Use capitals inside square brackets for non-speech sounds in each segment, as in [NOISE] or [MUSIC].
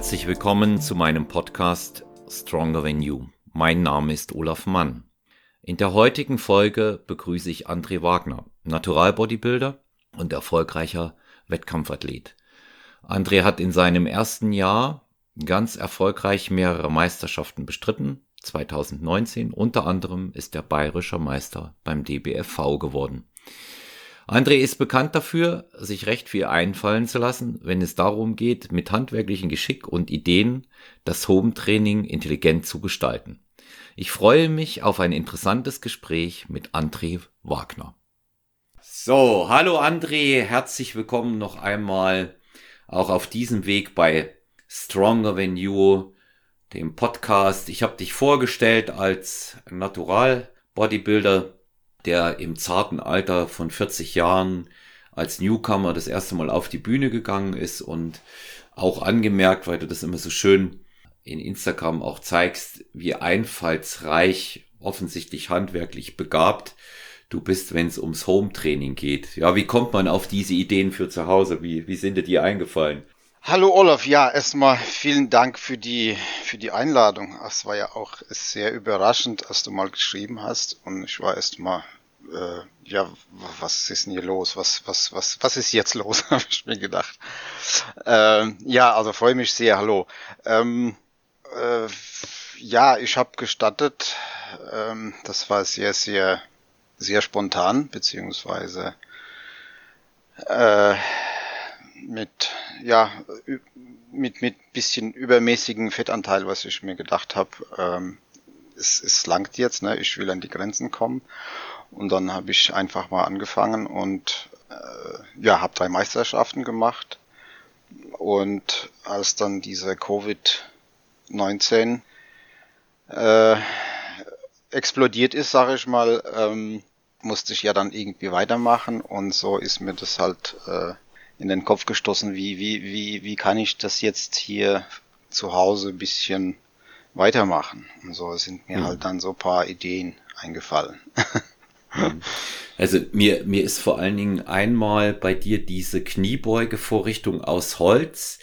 Herzlich willkommen zu meinem Podcast Stronger Than You. Mein Name ist Olaf Mann. In der heutigen Folge begrüße ich André Wagner, Naturalbodybuilder und erfolgreicher Wettkampfathlet. André hat in seinem ersten Jahr ganz erfolgreich mehrere Meisterschaften bestritten. 2019 unter anderem ist er bayerischer Meister beim DBFV geworden. André ist bekannt dafür, sich recht viel einfallen zu lassen, wenn es darum geht, mit handwerklichen Geschick und Ideen das Home-Training intelligent zu gestalten. Ich freue mich auf ein interessantes Gespräch mit André Wagner. So, hallo André, herzlich willkommen noch einmal auch auf diesem Weg bei Stronger Than You, dem Podcast. Ich habe dich vorgestellt als Natural Bodybuilder, der im zarten Alter von 40 Jahren als Newcomer das erste Mal auf die Bühne gegangen ist und auch angemerkt, weil du das immer so schön in Instagram auch zeigst, wie einfallsreich, offensichtlich handwerklich begabt du bist, wenn es ums Home-Training geht. Ja, wie kommt man auf diese Ideen für zu Hause? Wie, wie sind dir die eingefallen? Hallo Olaf, ja, erstmal vielen Dank für die, für die Einladung. Es war ja auch sehr überraschend, als du mal geschrieben hast und ich war erstmal, äh, ja, was ist denn hier los? Was, was, was, was ist jetzt los? [LAUGHS] habe ich mir gedacht. Ähm, ja, also freue mich sehr, hallo. Ähm, äh, ja, ich habe gestattet, ähm, das war sehr, sehr, sehr spontan, beziehungsweise äh, mit ja mit mit bisschen übermäßigen Fettanteil, was ich mir gedacht habe, ähm, es, es langt jetzt, ne? Ich will an die Grenzen kommen und dann habe ich einfach mal angefangen und äh, ja habe drei Meisterschaften gemacht und als dann diese Covid 19 äh, explodiert ist, sage ich mal, ähm, musste ich ja dann irgendwie weitermachen und so ist mir das halt äh, in den Kopf gestoßen, wie, wie, wie, wie kann ich das jetzt hier zu Hause ein bisschen weitermachen. Und so sind mir mhm. halt dann so paar Ideen eingefallen. [LAUGHS] Mhm. also mir, mir ist vor allen Dingen einmal bei dir diese Kniebeugevorrichtung aus Holz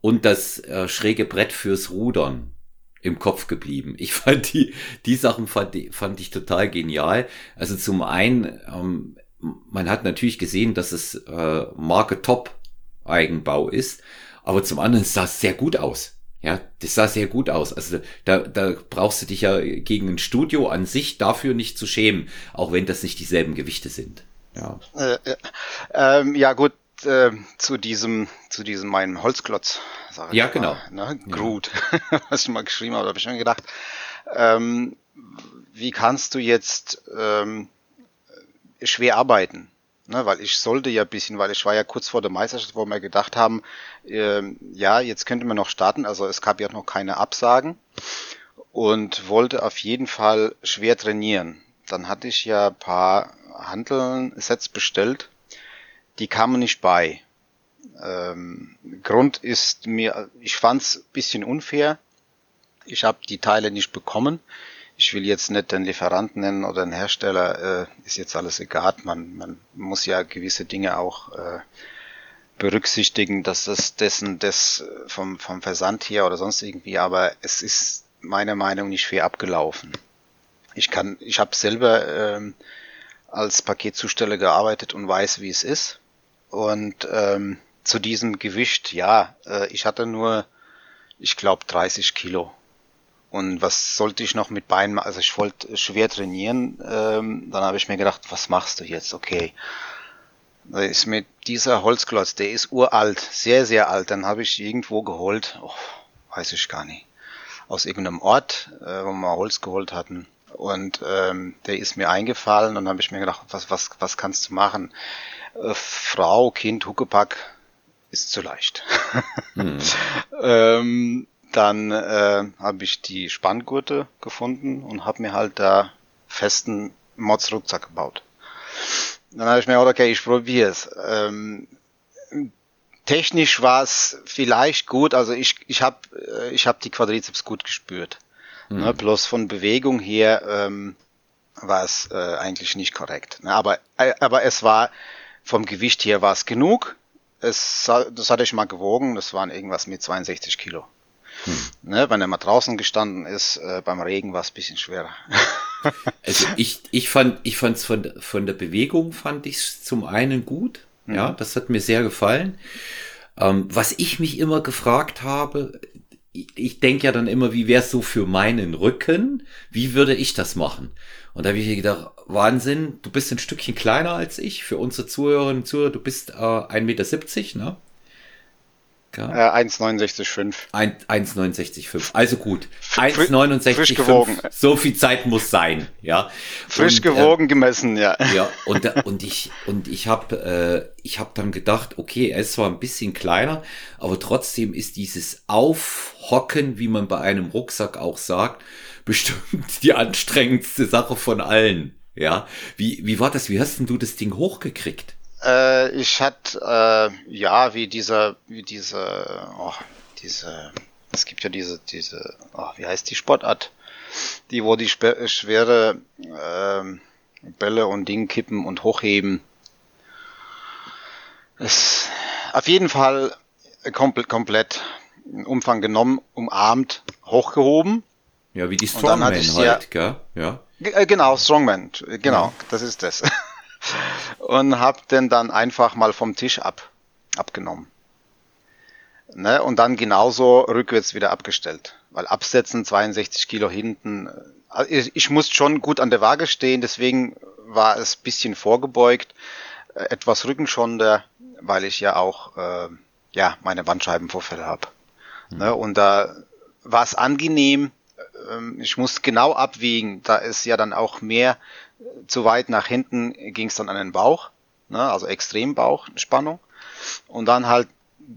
und das äh, schräge Brett fürs Rudern im Kopf geblieben. Ich [LAUGHS] fand die, die Sachen fand, fand ich total genial. Also zum einen, ähm, man hat natürlich gesehen, dass es äh, Marke Top Eigenbau ist, aber zum anderen sah es sehr gut aus. Ja, das sah sehr gut aus. Also da, da brauchst du dich ja gegen ein Studio an sich dafür nicht zu schämen, auch wenn das nicht dieselben Gewichte sind. Ja, äh, äh, ähm, ja gut, äh, zu diesem, zu diesem meinem Holzklotz. Sag ich ja, mal, genau. Ne? Groot, ja. [LAUGHS] was ich mal geschrieben habe, habe ich schon gedacht. Ähm, wie kannst du jetzt ähm, schwer arbeiten. Ne, weil ich sollte ja bisschen, weil ich war ja kurz vor der Meisterschaft, wo wir gedacht haben, äh, ja, jetzt könnte man noch starten, also es gab ja noch keine Absagen und wollte auf jeden Fall schwer trainieren. Dann hatte ich ja paar Handeln-Sets bestellt, die kamen nicht bei. Ähm, Grund ist mir, ich fand's bisschen unfair. Ich habe die Teile nicht bekommen ich will jetzt nicht den Lieferanten nennen oder den Hersteller, äh, ist jetzt alles egal. Man, man muss ja gewisse Dinge auch äh, berücksichtigen, dass das dessen das vom, vom Versand her oder sonst irgendwie, aber es ist meiner Meinung nach nicht fair abgelaufen. Ich kann, ich habe selber ähm, als Paketzusteller gearbeitet und weiß, wie es ist. Und ähm, zu diesem Gewicht, ja, äh, ich hatte nur, ich glaube, 30 Kilo und was sollte ich noch mit Beinen machen? Also ich wollte schwer trainieren. Ähm, dann habe ich mir gedacht, was machst du jetzt? Okay. Da ist mit dieser Holzklotz, der ist uralt, sehr, sehr alt. Dann habe ich irgendwo geholt, oh, weiß ich gar nicht, aus irgendeinem Ort, äh, wo wir Holz geholt hatten. Und ähm, der ist mir eingefallen und dann habe ich mir gedacht, was, was, was kannst du machen? Äh, Frau, Kind, Huckepack ist zu leicht. [LAUGHS] Hm. ähm, dann äh, habe ich die Spanngurte gefunden und habe mir halt da festen Mods-Rucksack gebaut. Dann habe ich mir gedacht, okay, ich probiere es. Ähm, technisch war es vielleicht gut, also ich, ich habe äh, ich hab die Quadrizeps gut gespürt. Mhm. Ne, bloß von Bewegung her ähm, war es äh, eigentlich nicht korrekt. Ne, aber, äh, aber es war, vom Gewicht her war es genug. Es, das hatte ich mal gewogen, das waren irgendwas mit 62 Kilo. Hm. Ne, wenn er mal draußen gestanden ist, äh, beim Regen war es ein bisschen schwerer. [LAUGHS] also ich, ich fand, ich fand's von, von der Bewegung fand ich zum einen gut. Hm. Ja, das hat mir sehr gefallen. Ähm, was ich mich immer gefragt habe, ich, ich denke ja dann immer, wie wäre es so für meinen Rücken? Wie würde ich das machen? Und da habe ich gedacht, Wahnsinn, du bist ein Stückchen kleiner als ich. Für unsere Zuhörerinnen und Zuhörer, du bist äh, 1,70 Meter, ne? Ja. Äh, 1,69,5. 1,69,5. Also gut. 1,69,5. So viel Zeit muss sein, ja. Frisch und, äh, gewogen, äh, gemessen, ja. Ja, [LAUGHS] und, und ich, und ich habe äh, ich hab dann gedacht, okay, er ist zwar ein bisschen kleiner, aber trotzdem ist dieses Aufhocken, wie man bei einem Rucksack auch sagt, [LAUGHS] bestimmt die anstrengendste Sache von allen. Ja, wie, wie war das? Wie hast denn du das Ding hochgekriegt? Äh, ich hatte, äh, ja, wie dieser, wie diese, oh, diese, es gibt ja diese, diese, oh, wie heißt die Sportart? Die, wo die schwere äh, Bälle und Ding kippen und hochheben. Es, auf jeden Fall komplett, komplett Umfang genommen, umarmt, hochgehoben. Ja, wie die Strongman halt, ja, gell? Ja. Äh, genau, Strongman, genau, ja. das ist das. Und hab den dann einfach mal vom Tisch ab, abgenommen. Ne? Und dann genauso rückwärts wieder abgestellt. Weil absetzen 62 Kilo hinten, äh, ich, ich musste schon gut an der Waage stehen, deswegen war es bisschen vorgebeugt, äh, etwas rückenschonender, weil ich ja auch äh, ja meine Bandscheibenvorfälle habe. Mhm. Ne? Und da war es angenehm. Ähm, ich musste genau abwiegen, da ist ja dann auch mehr zu weit nach hinten ging es dann an den Bauch, ne, also Extrembauchspannung. Und dann halt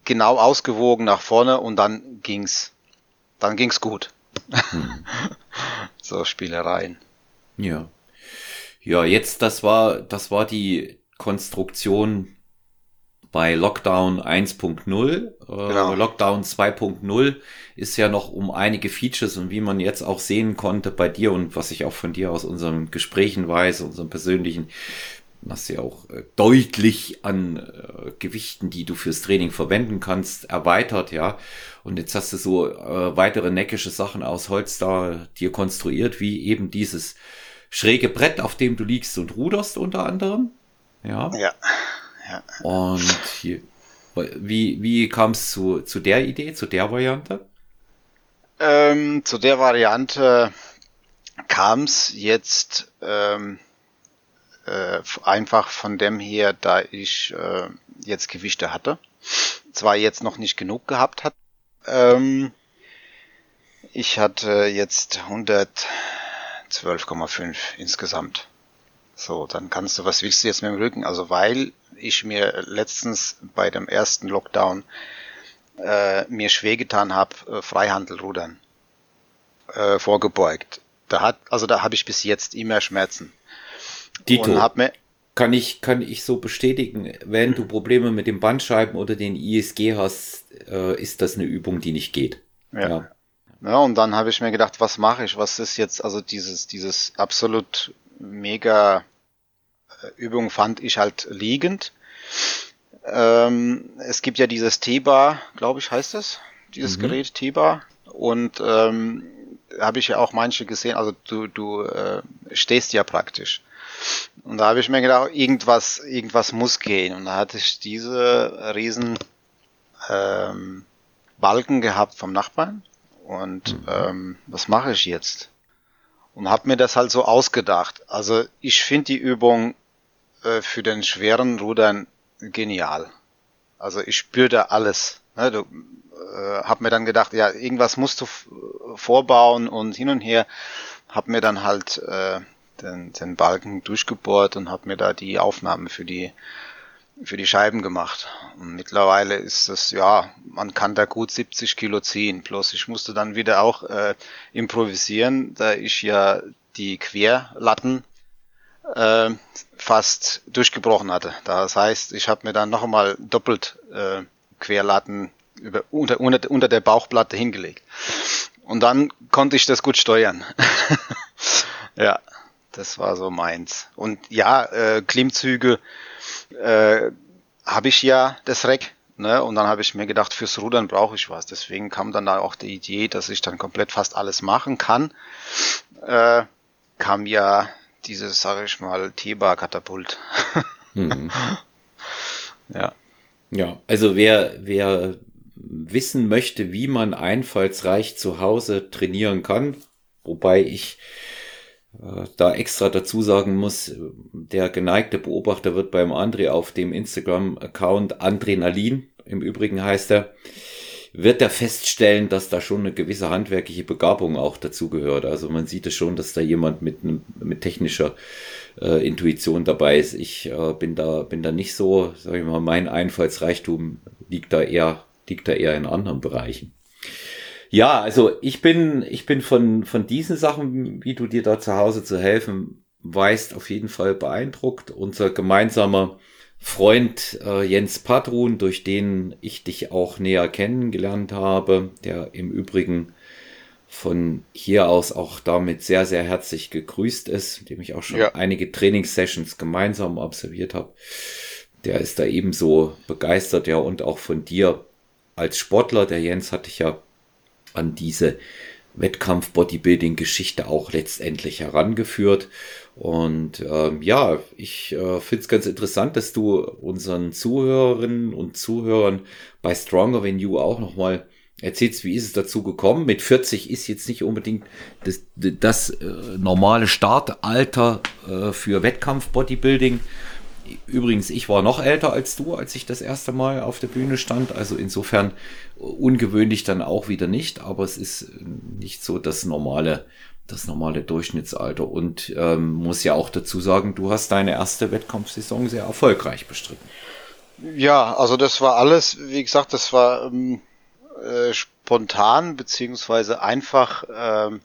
genau ausgewogen nach vorne und dann ging's, dann ging's gut. Hm. [LAUGHS] so Spielereien. Ja. Ja, jetzt, das war, das war die Konstruktion bei Lockdown 1.0. Äh, genau. Lockdown 2.0 ist ja noch um einige Features und wie man jetzt auch sehen konnte bei dir und was ich auch von dir aus unseren Gesprächen weiß, unseren persönlichen, hast ja auch äh, deutlich an äh, Gewichten, die du fürs Training verwenden kannst, erweitert, ja. Und jetzt hast du so äh, weitere neckische Sachen aus Holz da dir konstruiert, wie eben dieses schräge Brett, auf dem du liegst und ruderst unter anderem. Ja. Ja. Ja. Und hier, wie, wie kam es zu, zu der Idee, zu der Variante? Ähm, zu der Variante kam es jetzt ähm, äh, einfach von dem her, da ich äh, jetzt Gewichte hatte. Zwar jetzt noch nicht genug gehabt hat. Ähm, ich hatte jetzt 112,5 insgesamt. So, dann kannst du, was willst du jetzt mit dem Rücken? Also weil ich mir letztens bei dem ersten Lockdown äh, mir schwer getan habe, äh, Freihandelrudern äh, vorgebeugt. Da hat, also da habe ich bis jetzt immer Schmerzen. Dito. Und hab mir, kann ich, kann ich so bestätigen, wenn du Probleme mit den Bandscheiben oder den ISG hast, äh, ist das eine Übung, die nicht geht. Ja. ja. ja und dann habe ich mir gedacht, was mache ich? Was ist jetzt, also dieses, dieses absolut mega Übung fand ich halt liegend. Ähm, es gibt ja dieses T-Bar, glaube ich, heißt es, dieses mhm. Gerät T-Bar. Und ähm, habe ich ja auch manche gesehen, also du, du äh, stehst ja praktisch. Und da habe ich mir gedacht, irgendwas, irgendwas muss gehen. Und da hatte ich diese riesen ähm, Balken gehabt vom Nachbarn. Und mhm. ähm, was mache ich jetzt? Und habe mir das halt so ausgedacht. Also ich finde die Übung äh, für den schweren Rudern genial. Also ich spüre da alles. Ne? Du, äh, hab mir dann gedacht, ja, irgendwas musst du vorbauen und hin und her. Hab mir dann halt äh, den, den Balken durchgebohrt und hab mir da die Aufnahmen für die für die Scheiben gemacht. Und mittlerweile ist es, ja, man kann da gut 70 Kilo ziehen. Bloß ich musste dann wieder auch äh, improvisieren, da ich ja die Querlatten äh, fast durchgebrochen hatte. Das heißt, ich habe mir dann noch einmal doppelt äh, Querlatten über, unter, unter, unter der Bauchplatte hingelegt. Und dann konnte ich das gut steuern. [LAUGHS] ja, das war so meins. Und ja, äh, Klimmzüge äh, habe ich ja das Reck. Ne? Und dann habe ich mir gedacht, fürs Rudern brauche ich was. Deswegen kam dann da auch die Idee, dass ich dann komplett fast alles machen kann. Äh, kam ja dieses, sage ich mal, T-Bar-Katapult. Mhm. [LAUGHS] ja. Ja, also wer, wer wissen möchte, wie man einfallsreich zu Hause trainieren kann, wobei ich äh, da extra dazu sagen muss, der geneigte Beobachter wird beim André auf dem Instagram-Account Adrenalin, im Übrigen heißt er, wird er feststellen, dass da schon eine gewisse handwerkliche Begabung auch dazu gehört. Also man sieht es schon, dass da jemand mit, mit technischer äh, Intuition dabei ist. Ich äh, bin da bin da nicht so, sag ich mal, mein Einfallsreichtum liegt da eher liegt da eher in anderen Bereichen. Ja, also ich bin ich bin von von diesen Sachen, wie du dir da zu Hause zu helfen weißt, auf jeden Fall beeindruckt. Unser gemeinsamer Freund äh, Jens Padrun, durch den ich dich auch näher kennengelernt habe, der im Übrigen von hier aus auch damit sehr, sehr herzlich gegrüßt ist, mit dem ich auch schon ja. einige Trainingssessions gemeinsam absolviert habe. Der ist da ebenso begeistert, ja, und auch von dir als Sportler. Der Jens hatte ich ja an diese Wettkampf-Bodybuilding-Geschichte auch letztendlich herangeführt. Und ähm, ja, ich äh, finde es ganz interessant, dass du unseren Zuhörerinnen und Zuhörern bei Stronger Than You auch nochmal erzählst, wie ist es dazu gekommen. Mit 40 ist jetzt nicht unbedingt das, das äh, normale Startalter äh, für Wettkampf-Bodybuilding. Übrigens, ich war noch älter als du, als ich das erste Mal auf der Bühne stand. Also insofern ungewöhnlich dann auch wieder nicht, aber es ist nicht so das normale, das normale Durchschnittsalter. Und ähm, muss ja auch dazu sagen, du hast deine erste Wettkampfsaison sehr erfolgreich bestritten. Ja, also das war alles, wie gesagt, das war ähm, äh, spontan beziehungsweise einfach ähm,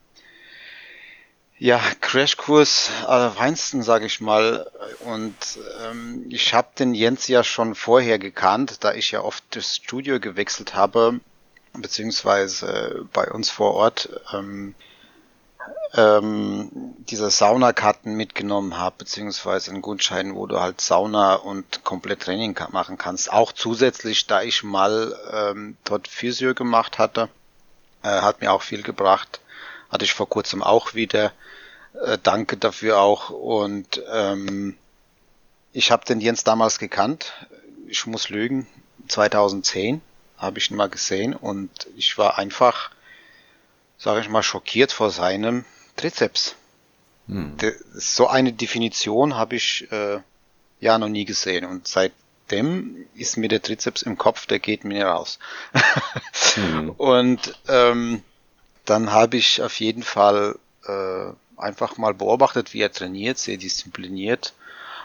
ja, Crashkurs allerfeinsten, sage ich mal. Und ähm, ich habe den Jens ja schon vorher gekannt, da ich ja oft das Studio gewechselt habe, beziehungsweise bei uns vor Ort ähm, ähm, diese Saunakarten mitgenommen habe, beziehungsweise einen Gutschein, wo du halt Sauna und komplett Training machen kannst. Auch zusätzlich, da ich mal ähm, dort Physio gemacht hatte, äh, hat mir auch viel gebracht. Hatte ich vor kurzem auch wieder. Äh, danke dafür auch. Und ähm, ich habe den Jens damals gekannt. Ich muss lügen. 2010 habe ich ihn mal gesehen und ich war einfach, sage ich mal, schockiert vor seinem Trizeps. Hm. So eine Definition habe ich äh, ja noch nie gesehen und seitdem ist mir der Trizeps im Kopf, der geht mir raus. hm. [LAUGHS] Und ähm, dann habe ich auf jeden Fall äh, einfach mal beobachtet, wie er trainiert, sehr diszipliniert,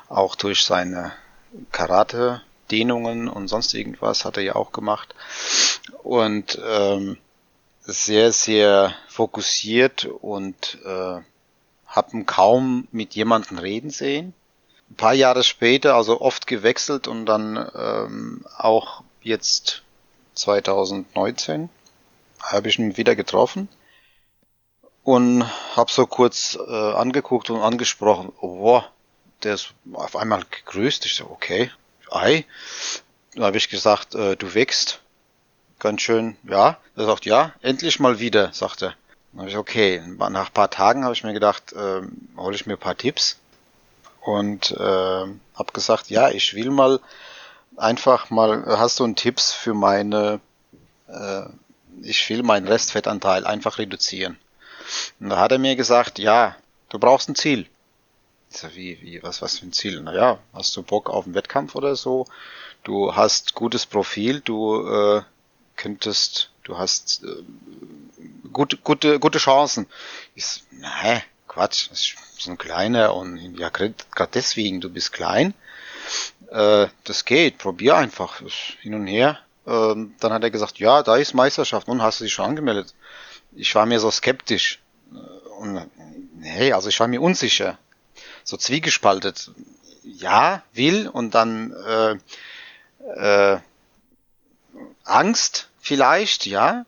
auch durch seine Karate-Dehnungen und sonst irgendwas hat er ja auch gemacht. Und ähm, sehr, sehr fokussiert und äh, haben kaum mit jemandem reden sehen. Ein paar Jahre später, also oft gewechselt und dann ähm, auch jetzt 2019 habe ich ihn wieder getroffen und habe so kurz äh, angeguckt und angesprochen. Oh, wow, der ist auf einmal gegrüßt. Ich so, okay, ei. Dann habe ich gesagt, äh, du wächst ganz schön, ja. Er sagt, ja, endlich mal wieder, sagt er. Dann habe ich, okay, nach ein paar Tagen habe ich mir gedacht, äh, hole ich mir ein paar Tipps und äh, habe gesagt, ja, ich will mal einfach mal, hast du einen Tipps für meine, äh, ich will meinen Restfettanteil einfach reduzieren. Und da hat er mir gesagt, ja, du brauchst ein Ziel. Ich sag, wie, wie, was, was für ein Ziel? Naja, hast du Bock auf einen Wettkampf oder so? Du hast gutes Profil, du äh, könntest, du hast äh, gute, gute, gute Chancen. Ich, nein, Quatsch, das ist so ein kleiner und ja, gerade deswegen, du bist klein. Äh, das geht, probier einfach hin und her. Ähm, dann hat er gesagt, ja, da ist Meisterschaft. Nun hast du dich schon angemeldet. Ich war mir so skeptisch. Und, hey, also ich war mir unsicher. So zwiegespaltet. Ja, will und dann äh, äh, Angst, vielleicht, ja.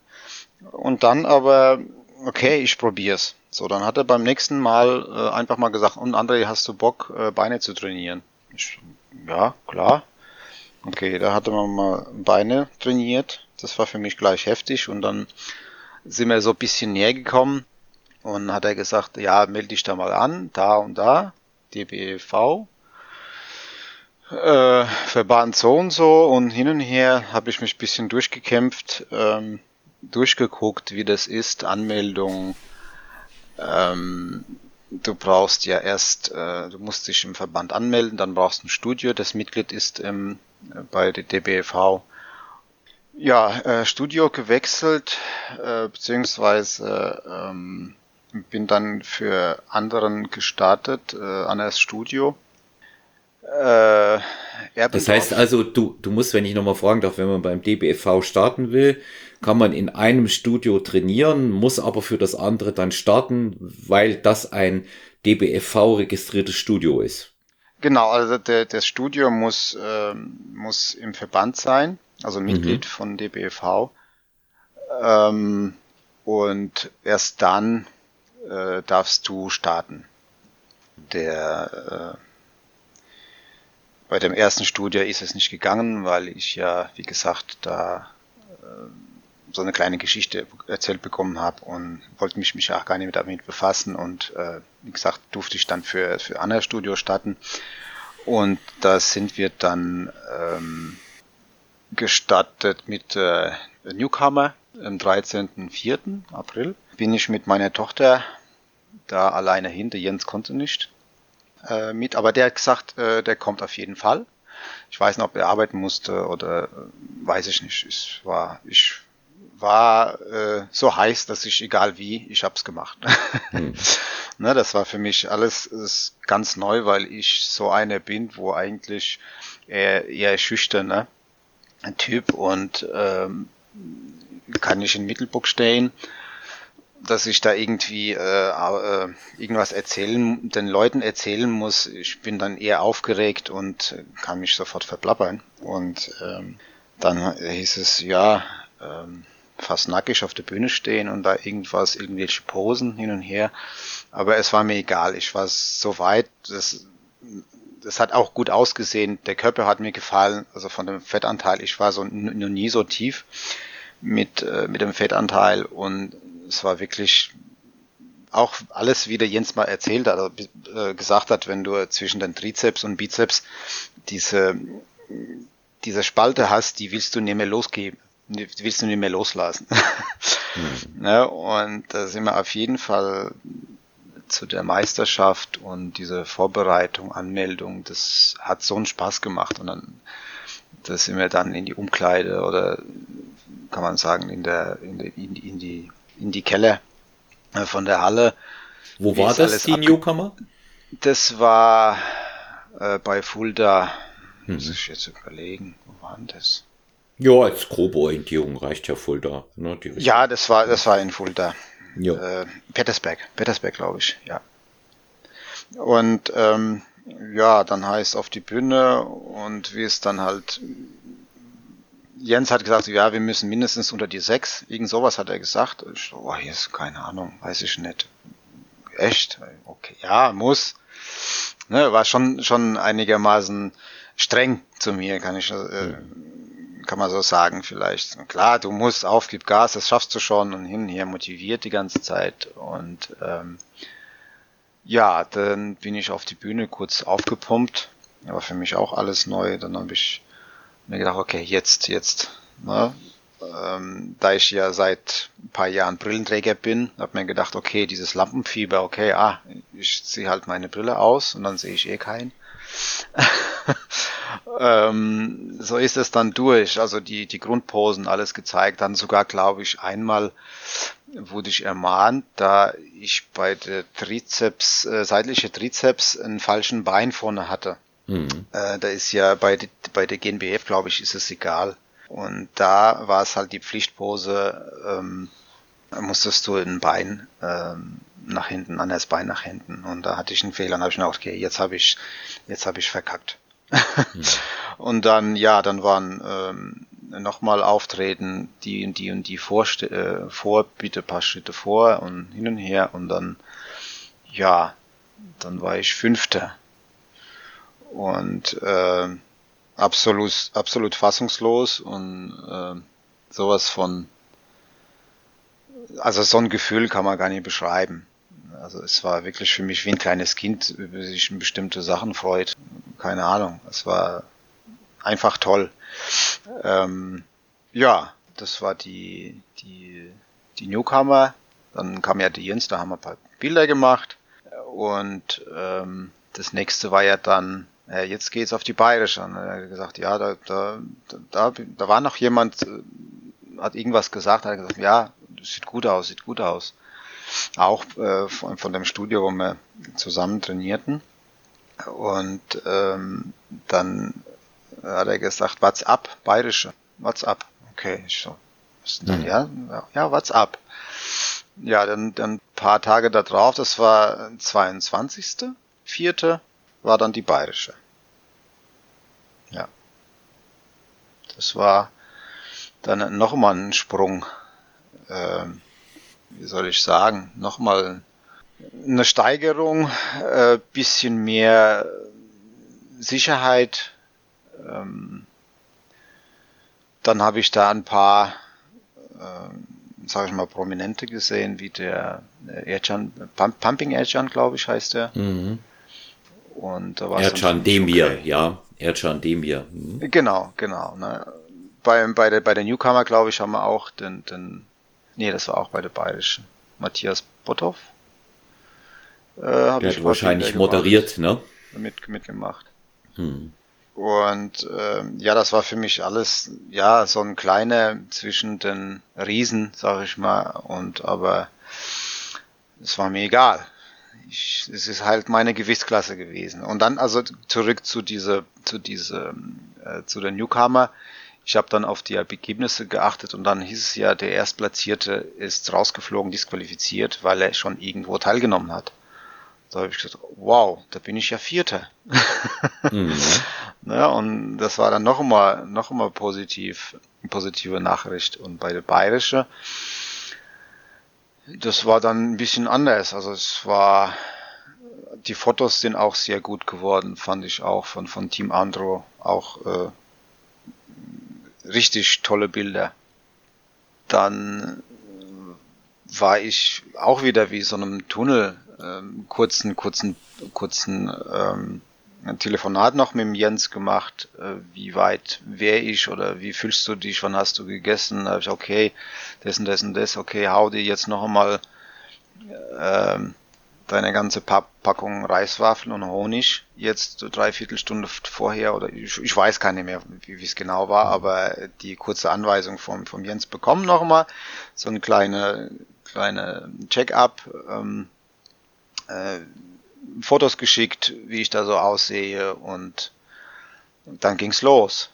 Und dann aber, okay, ich probier's. So, dann hat er beim nächsten Mal äh, einfach mal gesagt, und André, hast du Bock, äh, Beine zu trainieren? Ich, ja, klar. Okay, da hatte man mal Beine trainiert. Das war für mich gleich heftig und dann sind wir so ein bisschen näher gekommen und hat er gesagt, ja, melde dich da mal an, da und da, DBV, äh, Verband so und so und hin und her habe ich mich ein bisschen durchgekämpft, ähm, durchgeguckt, wie das ist, Anmeldung, ähm, du brauchst ja erst, äh, du musst dich im Verband anmelden, dann brauchst du ein Studio, das Mitglied ist ähm, bei der DBV. Ja, äh, Studio gewechselt, äh, beziehungsweise ähm, bin dann für anderen gestartet, äh, an das Studio. Äh, das heißt also, du, du musst, wenn ich nochmal fragen darf, wenn man beim DBFV starten will, kann man in einem Studio trainieren, muss aber für das andere dann starten, weil das ein DBFV registriertes Studio ist. Genau, also der, das Studio muss, äh, muss im Verband sein, also Mitglied mhm. von DBFV. Ähm, und erst dann äh, darfst du starten. Der äh, bei dem ersten Studio ist es nicht gegangen, weil ich ja, wie gesagt, da äh, so eine kleine Geschichte erzählt bekommen habe und wollte mich, mich auch gar nicht damit befassen und äh, wie gesagt durfte ich dann für, für Anna Studio starten und da sind wir dann ähm, gestartet mit äh, Newcomer am 13.04. April. Bin ich mit meiner Tochter da alleine hin, der Jens konnte nicht äh, mit, aber der hat gesagt, äh, der kommt auf jeden Fall. Ich weiß nicht, ob er arbeiten musste oder äh, weiß ich nicht. Es war, ich war äh, so heiß, dass ich egal wie, ich hab's gemacht. [LAUGHS] Hm. ne, das war für mich alles ist ganz neu, weil ich so einer bin, wo eigentlich eher, eher schüchtern, ein Typ und ähm, kann nicht in Mittelpunkt stehen, dass ich da irgendwie äh, äh, irgendwas erzählen, den Leuten erzählen muss. Ich bin dann eher aufgeregt und kann mich sofort verplappern. Und ähm, dann hieß es, ja, ähm, fast nackig auf der Bühne stehen und da irgendwas, irgendwelche Posen hin und her. Aber es war mir egal. Ich war so weit, das, das hat auch gut ausgesehen. Der Körper hat mir gefallen, also von dem Fettanteil. Ich war so noch nie so tief mit, äh, mit dem Fettanteil und es war wirklich auch alles, wie der Jens mal erzählt hat, also, äh, gesagt hat, wenn du zwischen den Trizeps und Bizeps diese, diese Spalte hast, die willst du nicht mehr losgeben willst du nicht mehr loslassen. mhm. [LAUGHS] ne? Und da sind wir auf jeden Fall zu der Meisterschaft und diese Vorbereitung, Anmeldung, das hat so einen Spaß gemacht. Und dann da sind wir dann in die Umkleide oder kann man sagen in der in die in die in die, in die Keller äh, von der Halle. Wo war das die Newcomer? Das war äh, bei Fulda. Mhm. Muss ich jetzt überlegen, wo war denn das? Ja, als grobe Orientierung reicht ja Fulda. Ne, ja, das war, das war in Fulda. Ja. Äh, Pettersberg, Pettersberg, glaube ich, ja. Und ähm, ja, dann heißt auf die Bühne und wie es dann halt Jens hat gesagt, ja, wir müssen mindestens unter die sechs. Irgend sowas hat er gesagt. Ich oh, hier ist keine Ahnung, weiß ich nicht. Echt? Okay, ja, muss. Ne, war schon schon einigermaßen streng zu mir, kann ich äh, kann man so sagen vielleicht. Klar, du musst auf, gib Gas, das schaffst du schon und hin und her motiviert die ganze Zeit. Und ähm, ja, dann bin ich auf die Bühne kurz aufgepumpt. Aber für mich auch alles neu. Dann habe ich mir gedacht, okay, jetzt, jetzt. Ne? Ähm, da ich ja seit ein paar Jahren Brillenträger bin, habe mir gedacht, okay, dieses Lampenfieber, okay, ah, ich ziehe halt meine Brille aus und dann sehe ich eh keinen. [LAUGHS] ähm, so ist es dann durch. Also die, die Grundposen alles gezeigt. Dann sogar, glaube ich, einmal wurde ich ermahnt, da ich bei der Trizeps, äh, seitliche Trizeps einen falschen Bein vorne hatte. Mhm. Äh, da ist ja bei, bei der GNBF, glaube ich, ist es egal. Und da war es halt die Pflichtpose, ähm, musstest du ein Bein ähm, nach hinten, an das Bein nach hinten. Und da hatte ich einen Fehler und habe ich mir gedacht, okay, jetzt habe ich, jetzt habe ich verkackt. Hm. [LAUGHS] Und dann, ja, dann waren ähm, nochmal Auftreten, die und die und die Vorste äh, vor, bitte paar Schritte vor und hin und her und dann, ja, dann war ich Fünfter. Und äh, absolut, absolut fassungslos und äh, sowas von, also so ein Gefühl kann man gar nicht beschreiben. Also es war wirklich für mich wie ein kleines Kind, über sich bestimmte Sachen freut. Keine Ahnung. Es war einfach toll. Ähm, ja, das war die, die, die Newcomer. Dann kam ja die Jens, da haben wir ein paar Bilder gemacht. Und ähm, das nächste war ja dann, äh, jetzt geht's auf die Bayerische. Und er hat gesagt, ja, da, da, da, da war noch jemand, äh, hat irgendwas gesagt, hat gesagt, ja, sieht gut aus, sieht gut aus. Auch äh, von, von dem Studio, wo wir zusammen trainierten. Und ähm, dann hat er gesagt, what's up, Bayerische, what's up. Okay, ich so, mhm. ja, ja, what's up. Ja, dann, dann paar Tage da drauf, das war 22. Vierte, war dann die bayerische. Ja. Das war dann nochmal ein Sprung, äh, wie soll ich sagen, nochmal eine Steigerung, äh, bisschen mehr Sicherheit. Ähm, dann habe ich da ein paar äh, sage ich mal, Prominente gesehen, wie der Ercan, Pumping Ercan, glaube ich, heißt der. Mhm. Und da war Ercan Demir, okay. ja, Ercan Demir. Mhm. Genau, genau. Ne. Bei, bei, der, bei der Newcomer, glaube ich, haben wir auch den, den, nee, das war auch bei der Bayerischen, Matthias Botthoff. Äh, der hat wahrscheinlich moderiert, ne? Mit, mitgemacht. Hm. Und äh, ja, das war für mich alles, ja, so ein kleiner zwischen den Riesen, sag ich mal. Und aber es war mir egal. Ich, es ist halt meine Gewichtsklasse gewesen. Und dann also zurück zu dieser, zu dieser, äh, zu der Newcomer. Ich habe dann auf die Ergebnisse geachtet und dann hieß es ja, der Erstplatzierte ist rausgeflogen, disqualifiziert, weil er schon irgendwo teilgenommen hat. Da habe ich gesagt, wow, da bin ich ja Vierter. mhm. [LAUGHS] ne, und das war dann noch einmal, noch einmal positiv, positive Nachricht. Und bei der Bayerische, das war dann ein bisschen anders. Also es war, die Fotos sind auch sehr gut geworden, fand ich auch von, von Team Andro. Auch äh, richtig tolle Bilder. Dann war ich auch wieder wie so einem Tunnel ähm, kurzen, kurzen, kurzen ähm, ein Telefonat noch mit dem Jens gemacht, äh, wie weit wäre ich oder wie fühlst du dich, wann hast du gegessen? Da habe ich, okay, das und das und das, okay, hau dir jetzt noch einmal ähm, deine ganze Packung Reiswaffeln und Honig jetzt dreiviertel Stunde vorher oder ich, ich weiß gar nicht mehr, wie es genau war, aber die kurze Anweisung vom, vom Jens bekommen nochmal, so eine kleine, kleine Check-up, ähm, äh, Fotos geschickt, wie ich da so aussehe und dann ging's los.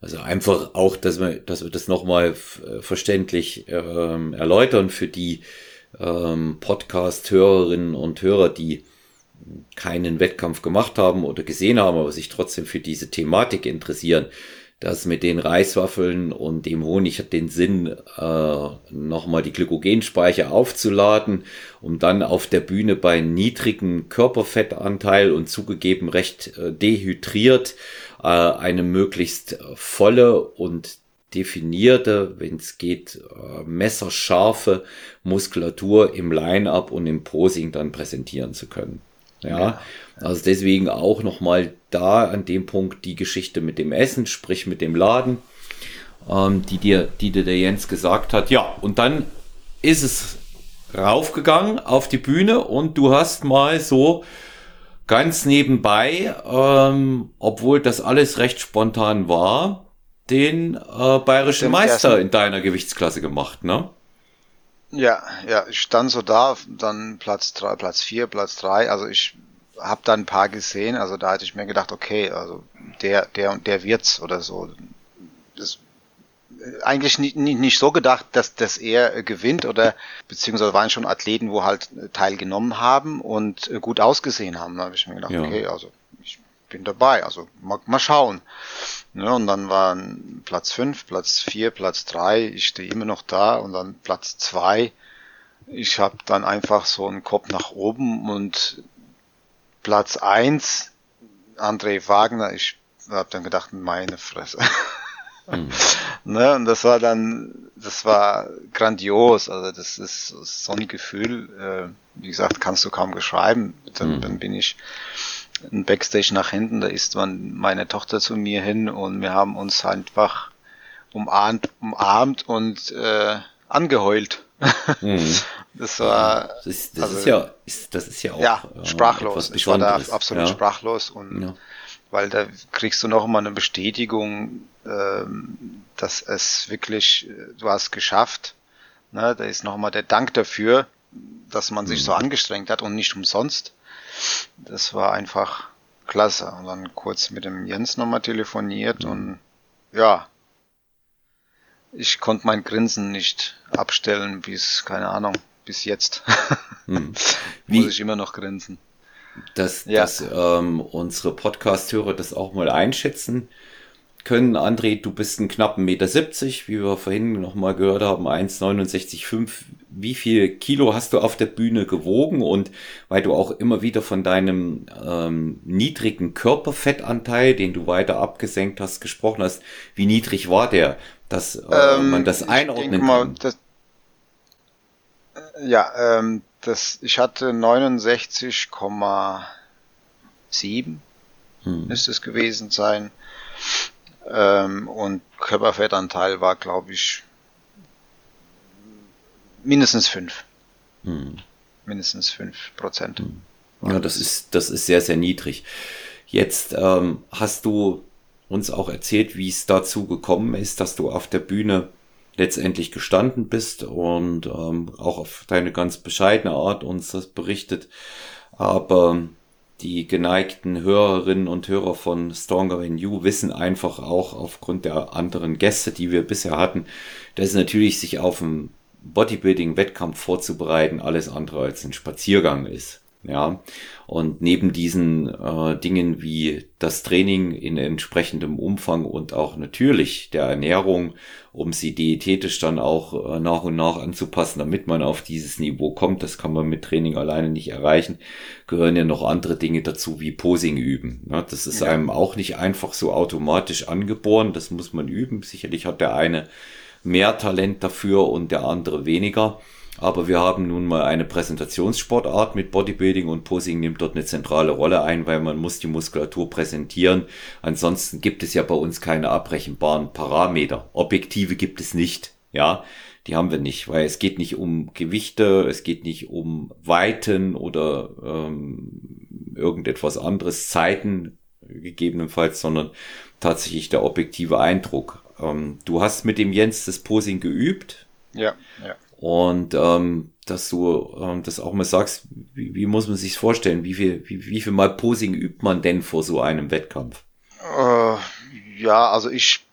Also einfach auch, dass wir, dass wir das nochmal äh, verständlich ähm, erläutern für die ähm, Podcast-Hörerinnen und Hörer, die keinen Wettkampf gemacht haben oder gesehen haben, aber sich trotzdem für diese Thematik interessieren. Das mit den Reiswaffeln und dem Honig hat den Sinn, äh, nochmal die Glykogenspeicher aufzuladen, um dann auf der Bühne bei niedrigen Körperfettanteil und zugegeben recht äh, dehydriert äh, eine möglichst volle und definierte, wenn es geht, äh, messerscharfe Muskulatur im Line-up und im Posing dann präsentieren zu können. Ja, also deswegen auch nochmal da an dem Punkt die Geschichte mit dem Essen, sprich mit dem Laden, ähm, die dir, die dir der Jens gesagt hat. Ja, und dann ist es raufgegangen auf die Bühne und du hast mal so ganz nebenbei, ähm, obwohl das alles recht spontan war, den äh, bayerischen Meister in deiner Gewichtsklasse gemacht, ne? Ja, ja, ich stand so da, dann Platz drei, Platz vier, Platz drei. Also ich habe da ein paar gesehen. Also da hatte ich mir gedacht, okay, also der, der und der wird's oder so. Das, eigentlich nicht, nicht, nicht so gedacht, dass, dass er gewinnt oder beziehungsweise waren schon Athleten, wo halt teilgenommen haben und gut ausgesehen haben. Da habe ich mir gedacht, ja. okay, also ich bin dabei, also mal, mal schauen. Ne, und dann waren Platz 5, Platz 4, Platz 3, ich stehe immer noch da und dann Platz 2. Ich habe dann einfach so einen Kopf nach oben und Platz 1, André Wagner, ich habe dann gedacht, meine Fresse. [LAUGHS] Mhm. ne, und das war dann, das war grandios. Also das ist so ein Gefühl, äh, wie gesagt, kannst du kaum beschreiben. Dann, mhm. dann bin ich ein Backstage nach hinten, da ist man meine Tochter zu mir hin und wir haben uns einfach umarmt, umarmt und äh, angeheult. Mhm. [LAUGHS] Das war. Das ist, das also, ist ja, ist, das ist ja auch. Ja, äh, sprachlos. ich war da absolut ja. sprachlos und ja. weil da kriegst du noch mal eine Bestätigung, ähm, dass es wirklich, äh, du hast geschafft. Ne, da ist noch mal der Dank dafür, dass man sich mhm. so angestrengt hat und nicht umsonst. Das war einfach klasse. Und dann kurz mit dem Jens nochmal telefoniert mhm. und ja, ich konnte mein Grinsen nicht abstellen bis, keine Ahnung, bis jetzt. [LAUGHS] Hm. Muss ich immer noch grinsen. Dass, ja. dass ähm, unsere Podcast-Hörer das auch mal einschätzen können. André, du bist ein knappen Meter, 70, wie wir vorhin nochmal gehört haben, 1,69,5. Wie viel Kilo hast du auf der Bühne gewogen? Und weil du auch immer wieder von deinem ähm, niedrigen Körperfettanteil, den du weiter abgesenkt hast, gesprochen hast, wie niedrig war der? dass äh, ähm, man das einordnen mal, kann. Das, ja, ähm, das, ich hatte 69,7 hm. müsste es gewesen sein. Ähm, und Körperfettanteil war, glaube ich, mindestens 5. Hm. Mindestens 5 Prozent. Hm. Ja, das ist, das ist sehr, sehr niedrig. Jetzt ähm, hast du uns auch erzählt, wie es dazu gekommen ist, dass du auf der Bühne letztendlich gestanden bist und ähm, auch auf deine ganz bescheidene Art uns das berichtet. Aber die geneigten Hörerinnen und Hörer von Stronger Than You wissen einfach auch aufgrund der anderen Gäste, die wir bisher hatten, dass natürlich sich auf einen Bodybuilding-Wettkampf vorzubereiten alles andere als ein Spaziergang ist. Ja, und neben diesen äh, Dingen wie das Training in entsprechendem Umfang und auch natürlich der Ernährung, um sie diätetisch dann auch äh, nach und nach anzupassen, damit man auf dieses Niveau kommt, das kann man mit Training alleine nicht erreichen, gehören ja noch andere Dinge dazu wie Posing üben. Ja, das ist ja. einem auch nicht einfach so automatisch angeboren, das muss man üben. Sicherlich hat der eine mehr Talent dafür und der andere weniger. Aber wir haben nun mal eine Präsentationssportart mit Bodybuilding und Posing nimmt dort eine zentrale Rolle ein, weil man muss die Muskulatur präsentieren. Ansonsten gibt es ja bei uns keine abbrechenbaren Parameter. Objektive gibt es nicht. Ja, die haben wir nicht, weil es geht nicht um Gewichte, es geht nicht um Weiten oder ähm, irgendetwas anderes, Zeiten gegebenenfalls, sondern tatsächlich der objektive Eindruck. Ähm, du hast mit dem Jens das Posing geübt. Ja, ja. Und ähm, dass du ähm, das auch mal sagst, wie, wie muss man sich vorstellen? Wie viel, wie, wie viel Mal Posing übt man denn vor so einem Wettkampf? Äh, ja, also ich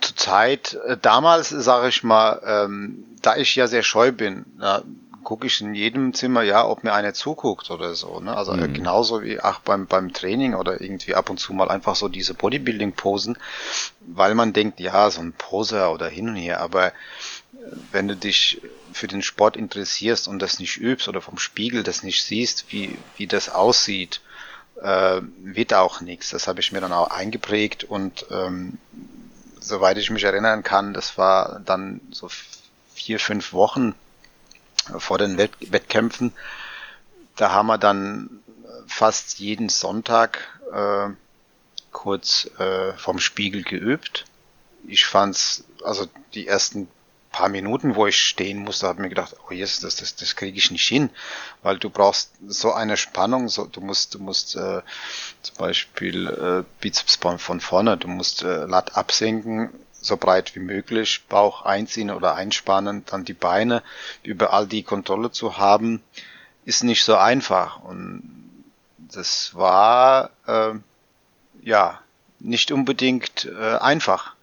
zur Zeit, äh, damals sage ich mal, ähm, da ich ja sehr scheu bin, ja, gucke ich in jedem Zimmer, ja, ob mir einer zuguckt oder so. Ne? Also mhm. genauso wie auch beim, beim Training oder irgendwie ab und zu mal einfach so diese Bodybuilding-Posen, weil man denkt, ja, so ein Poser oder hin und her, aber wenn du dich für den Sport interessierst und das nicht übst oder vom Spiegel das nicht siehst, wie, wie das aussieht, äh, wird auch nichts. Das habe ich mir dann auch eingeprägt und ähm, soweit ich mich erinnern kann, das war dann so vier, fünf Wochen vor den Wett Wettkämpfen. Da haben wir dann fast jeden Sonntag äh, kurz äh, vom Spiegel geübt. Ich fand's, also die ersten paar Minuten, wo ich stehen musste, habe mir gedacht, oh yes, das, das, das kriege ich nicht hin, weil du brauchst so eine Spannung, so, du musst, du musst äh, zum Beispiel äh, Bizeps von vorne, du musst äh, Lat absenken, so breit wie möglich, Bauch einziehen oder einspannen, dann die Beine, überall die Kontrolle zu haben, ist nicht so einfach und das war äh, ja nicht unbedingt äh, einfach.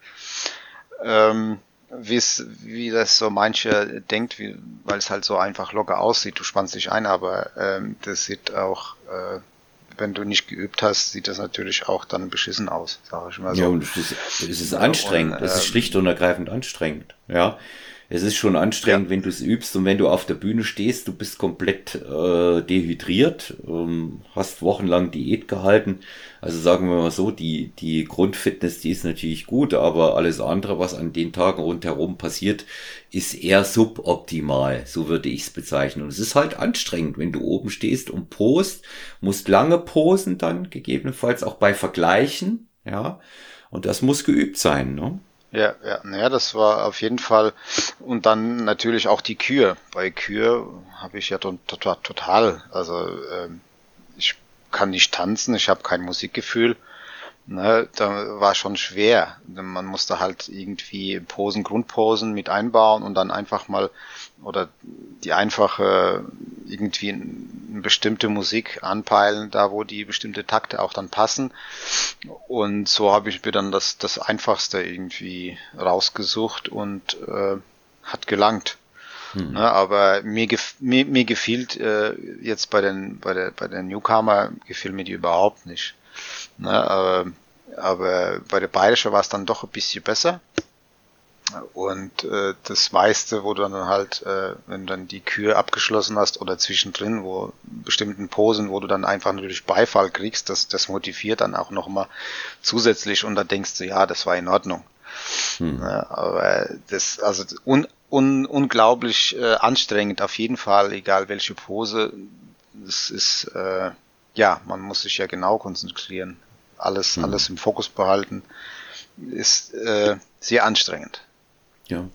Ähm, wie das so manche denkt, wie, weil es halt so einfach locker aussieht. Du spannst dich ein, aber ähm, das sieht auch, äh, wenn du nicht geübt hast, sieht das natürlich auch dann beschissen aus, sage ich mal so. Ja, und es ist, es ist anstrengend. Und, äh, es ist schlicht und ergreifend anstrengend. Ja. Es ist schon anstrengend, ja. wenn du es übst und wenn du auf der Bühne stehst, du bist komplett äh, dehydriert, ähm, hast wochenlang Diät gehalten. Also sagen wir mal so, die, die Grundfitness, die ist natürlich gut, aber alles andere, was an den Tagen rundherum passiert, ist eher suboptimal. So würde ich es bezeichnen. Und es ist halt anstrengend, wenn du oben stehst und post, musst lange posen dann, gegebenenfalls auch bei Vergleichen, ja. Und das muss geübt sein, ne? Ja, ja, naja, das war auf jeden Fall. Und dann natürlich auch die Kür. Bei Kür habe ich ja total, total, also ähm, ich kann nicht tanzen, ich habe kein Musikgefühl. Ne, da war schon schwer. Man musste halt irgendwie Posen, Grundposen mit einbauen und dann einfach mal oder die einfache irgendwie eine bestimmte Musik anpeilen, da wo die bestimmte Takte auch dann passen. Und so habe ich mir dann das, das Einfachste irgendwie rausgesucht und äh, hat gelangt. Hm. Ne, aber mir, gef mir, mir gefiel äh, jetzt bei den bei der bei den Newcomer gefiel mir die überhaupt nicht. Ne, aber, aber bei der Bayerische war es dann doch ein bisschen besser. Und äh, das meiste, wo du dann halt, äh, wenn du dann die Kür abgeschlossen hast oder zwischendrin, wo bestimmten Posen, wo du dann einfach natürlich Beifall kriegst, das, das motiviert dann auch nochmal zusätzlich und da denkst du, ja, das war in Ordnung. Hm. Ja, aber das, also un, un, unglaublich äh, anstrengend auf jeden Fall, egal welche Pose. Das ist, äh, ja, man muss sich ja genau konzentrieren. Alles, hm. alles im Fokus behalten. Ist äh, sehr anstrengend. Ja.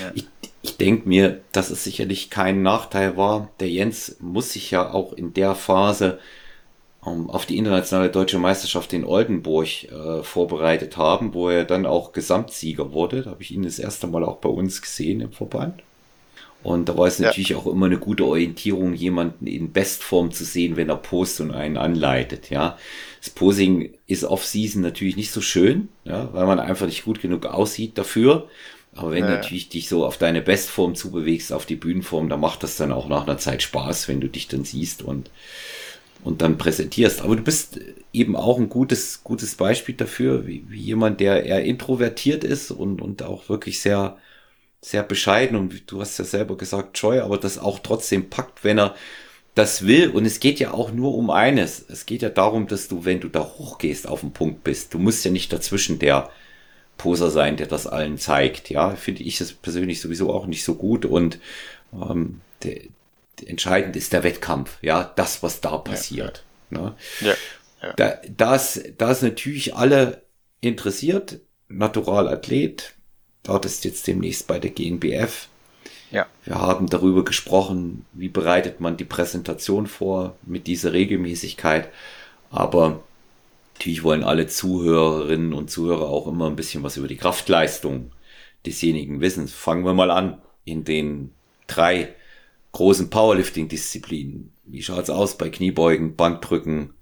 ja. Ich, ich denke mir, dass es sicherlich kein Nachteil war. Der Jens muss sich ja auch in der Phase ähm, auf die internationale deutsche Meisterschaft in Oldenburg äh, vorbereitet haben, wo er dann auch Gesamtsieger wurde. Da habe ich ihn das erste Mal auch bei uns gesehen im Verband. Und da war es natürlich ja. auch immer eine gute Orientierung, jemanden in Bestform zu sehen, wenn er postet und einen anleitet, ja. Das Posing ist off-season natürlich nicht so schön, ja, weil man einfach nicht gut genug aussieht dafür. Aber wenn naja. du natürlich dich so auf deine Bestform zubewegst, auf die Bühnenform, dann macht das dann auch nach einer Zeit Spaß, wenn du dich dann siehst und, und dann präsentierst. Aber du bist eben auch ein gutes, gutes Beispiel dafür, wie, wie jemand, der eher introvertiert ist und, und auch wirklich sehr, sehr bescheiden und du hast ja selber gesagt, scheu, aber das auch trotzdem packt, wenn er das will. Und es geht ja auch nur um eines. Es geht ja darum, dass du, wenn du da hochgehst, auf den Punkt bist. Du musst ja nicht dazwischen der, Poser sein, der das allen zeigt. Ja, finde ich das persönlich sowieso auch nicht so gut und ähm, der, der entscheidend ist der Wettkampf. Ja, das, was da passiert. Ja. Ne? Ja. ja. Da, das, das natürlich alle interessiert. Naturalathlet. Dort ist jetzt demnächst bei der GNBF. Ja. Wir haben darüber gesprochen, wie bereitet man die Präsentation vor mit dieser Regelmäßigkeit. Aber Natürlich wollen alle Zuhörerinnen und Zuhörer auch immer ein bisschen was über die Kraftleistung desjenigen wissen. Fangen wir mal an in den drei großen Powerlifting-Disziplinen. Wie schaut's aus bei Kniebeugen, Bankdrücken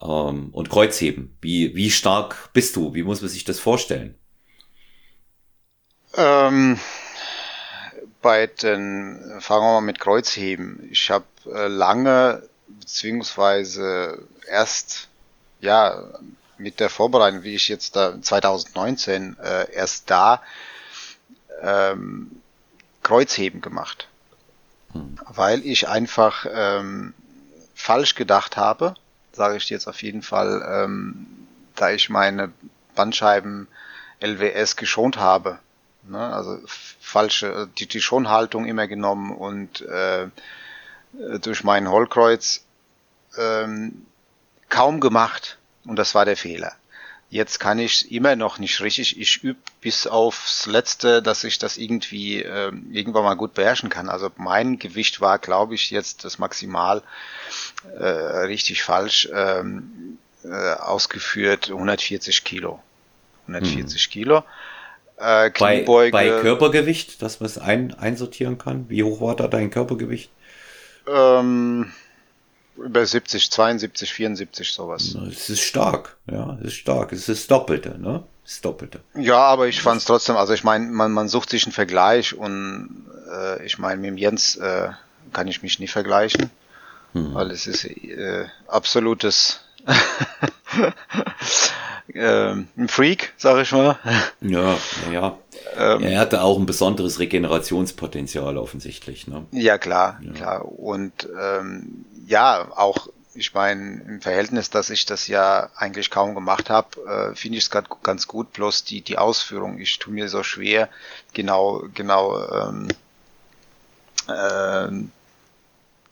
ähm, und Kreuzheben? Wie, wie stark bist du? Wie muss man sich das vorstellen? Ähm, bei den, fangen wir mal mit Kreuzheben. Ich habe äh, lange beziehungsweise erst ja, mit der Vorbereitung, wie ich jetzt da 2019 äh, erst da ähm, Kreuzheben gemacht. Hm. Weil ich einfach ähm, falsch gedacht habe, sage ich jetzt auf jeden Fall, ähm, da ich meine Bandscheiben LWS geschont habe. Ne? Also falsche, die, die Schonhaltung immer genommen und äh, durch meinen Hollkreuz ähm, kaum gemacht und das war der Fehler. Jetzt kann ich immer noch nicht richtig. Ich übe bis aufs Letzte, dass ich das irgendwie äh, irgendwann mal gut beherrschen kann. Also mein Gewicht war, glaube ich, jetzt das Maximal äh, richtig falsch ähm, äh, ausgeführt 140 Kilo. 140 hm. Kilo. Äh, bei, bei Körpergewicht, dass man es ein, einsortieren kann. Wie hoch war da dein Körpergewicht? Ähm, über 70, 72, 74, sowas. Es ist stark, ja, es ist stark. Es ist das Doppelte, ne? Das Doppelte. Ja, aber ich fand es trotzdem, also ich meine, man, man sucht sich einen Vergleich und äh, ich meine, mit dem Jens äh, kann ich mich nie vergleichen, hm. weil es ist äh, absolutes [LAUGHS] äh, ein Freak, sag ich mal. Ja, ja. Ähm, er hatte auch ein besonderes Regenerationspotenzial offensichtlich. Ne? Ja, klar, ja. klar. Und ähm, ja, auch ich meine, im Verhältnis, dass ich das ja eigentlich kaum gemacht habe, äh, finde ich es ganz gut. Bloß die, die Ausführung, ich tue mir so schwer, genau, genau, ähm, äh,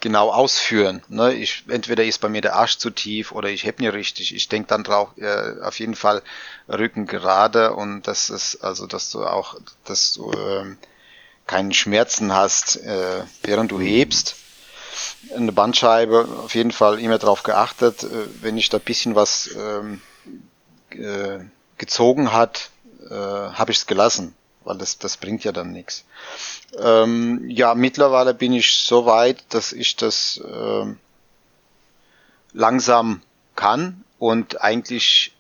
genau ausführen. Ne? Ich, entweder ist bei mir der Arsch zu tief oder ich heb nicht richtig. Ich denke dann drauf, äh, auf jeden Fall Rücken gerade und das ist, also dass du auch, dass du äh, keinen Schmerzen hast, äh, während du hebst eine Bandscheibe auf jeden Fall immer darauf geachtet, äh, wenn ich da bisschen was ähm, äh, gezogen hat, äh, habe ich es gelassen, weil das, das bringt ja dann nichts. Ähm, ja, mittlerweile bin ich so weit, dass ich das äh, langsam kann und eigentlich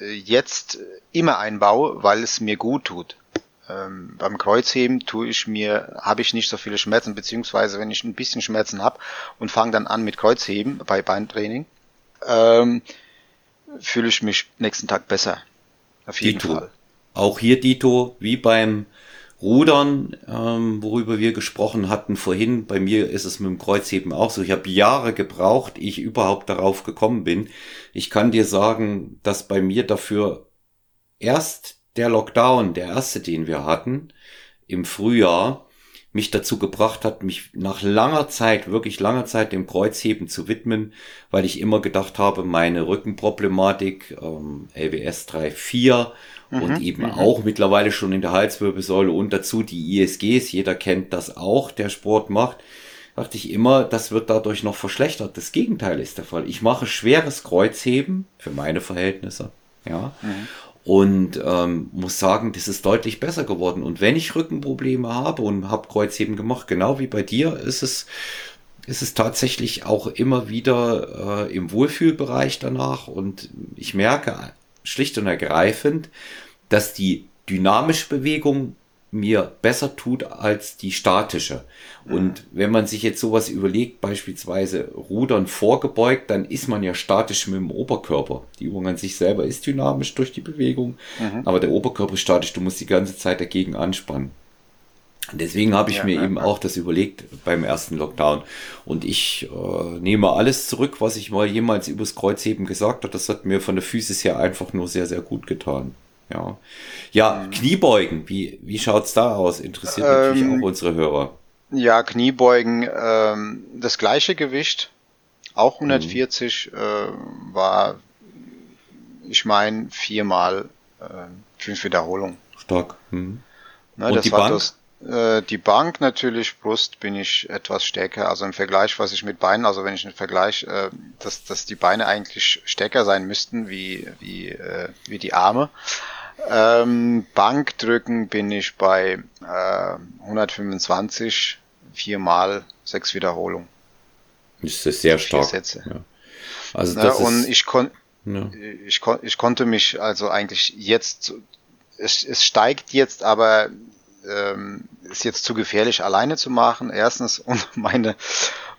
äh, jetzt immer einbaue, weil es mir gut tut. Ähm, beim Kreuzheben tue ich mir, habe ich nicht so viele Schmerzen, beziehungsweise wenn ich ein bisschen Schmerzen habe und fange dann an mit Kreuzheben bei Beintraining, ähm, fühle ich mich nächsten Tag besser. Auf jeden. Fall. Auch hier Dito, wie beim Rudern, ähm, worüber wir gesprochen hatten vorhin. Bei mir ist es mit dem Kreuzheben auch so. Ich habe Jahre gebraucht, ich überhaupt darauf gekommen bin. Ich kann dir sagen, dass bei mir dafür erst der Lockdown, der erste, den wir hatten, im Frühjahr, mich dazu gebracht hat, mich nach langer Zeit, wirklich langer Zeit dem Kreuzheben zu widmen, weil ich immer gedacht habe, meine Rückenproblematik, ähm, LWS 3.4 mhm, und eben mhm. auch mittlerweile schon in der Halswirbelsäule und dazu die ISGs, jeder kennt das auch, der Sport macht, dachte ich immer, das wird dadurch noch verschlechtert. Das Gegenteil ist der Fall. Ich mache schweres Kreuzheben für meine Verhältnisse, ja, mhm und ähm, muss sagen, das ist deutlich besser geworden. Und wenn ich Rückenprobleme habe und habe Kreuzheben gemacht, genau wie bei dir, ist es ist es tatsächlich auch immer wieder äh, im Wohlfühlbereich danach. Und ich merke schlicht und ergreifend, dass die dynamische Bewegung mir besser tut als die statische. Und wenn man sich jetzt sowas überlegt, beispielsweise Rudern vorgebeugt, dann ist man ja statisch mit dem Oberkörper. Die Übung an sich selber ist dynamisch durch die Bewegung, mhm. aber der Oberkörper ist statisch, du musst die ganze Zeit dagegen anspannen. Deswegen habe ich ja, mir ja, eben ja. auch das überlegt beim ersten Lockdown. Und ich äh, nehme alles zurück, was ich mal jemals übers Kreuzheben gesagt habe. Das hat mir von der Physis her einfach nur sehr, sehr gut getan. Ja, ja mhm. Kniebeugen, wie, wie schaut's da aus? Interessiert ähm, natürlich auch unsere Hörer. Ja, Kniebeugen, ähm, das gleiche Gewicht, auch 140, mhm. äh, war, ich meine, viermal äh, fünf Wiederholungen. Stark. Mhm. Ne, Und die Bank? Das, äh, die Bank natürlich, Brust bin ich etwas stärker, also im Vergleich, was ich mit Beinen, also wenn ich einen Vergleich, äh, dass, dass die Beine eigentlich stärker sein müssten wie, wie, äh, wie die Arme. Ähm, Bankdrücken bin ich bei äh, 125, viermal sechs Wiederholungen. Das ist sehr stark. Sätze. Ja. Also das ja, und ich, kon ja. ich, kon ich konnte mich also eigentlich jetzt, es, es steigt jetzt, aber ähm, ist jetzt zu gefährlich alleine zu machen. Erstens [LAUGHS] und meine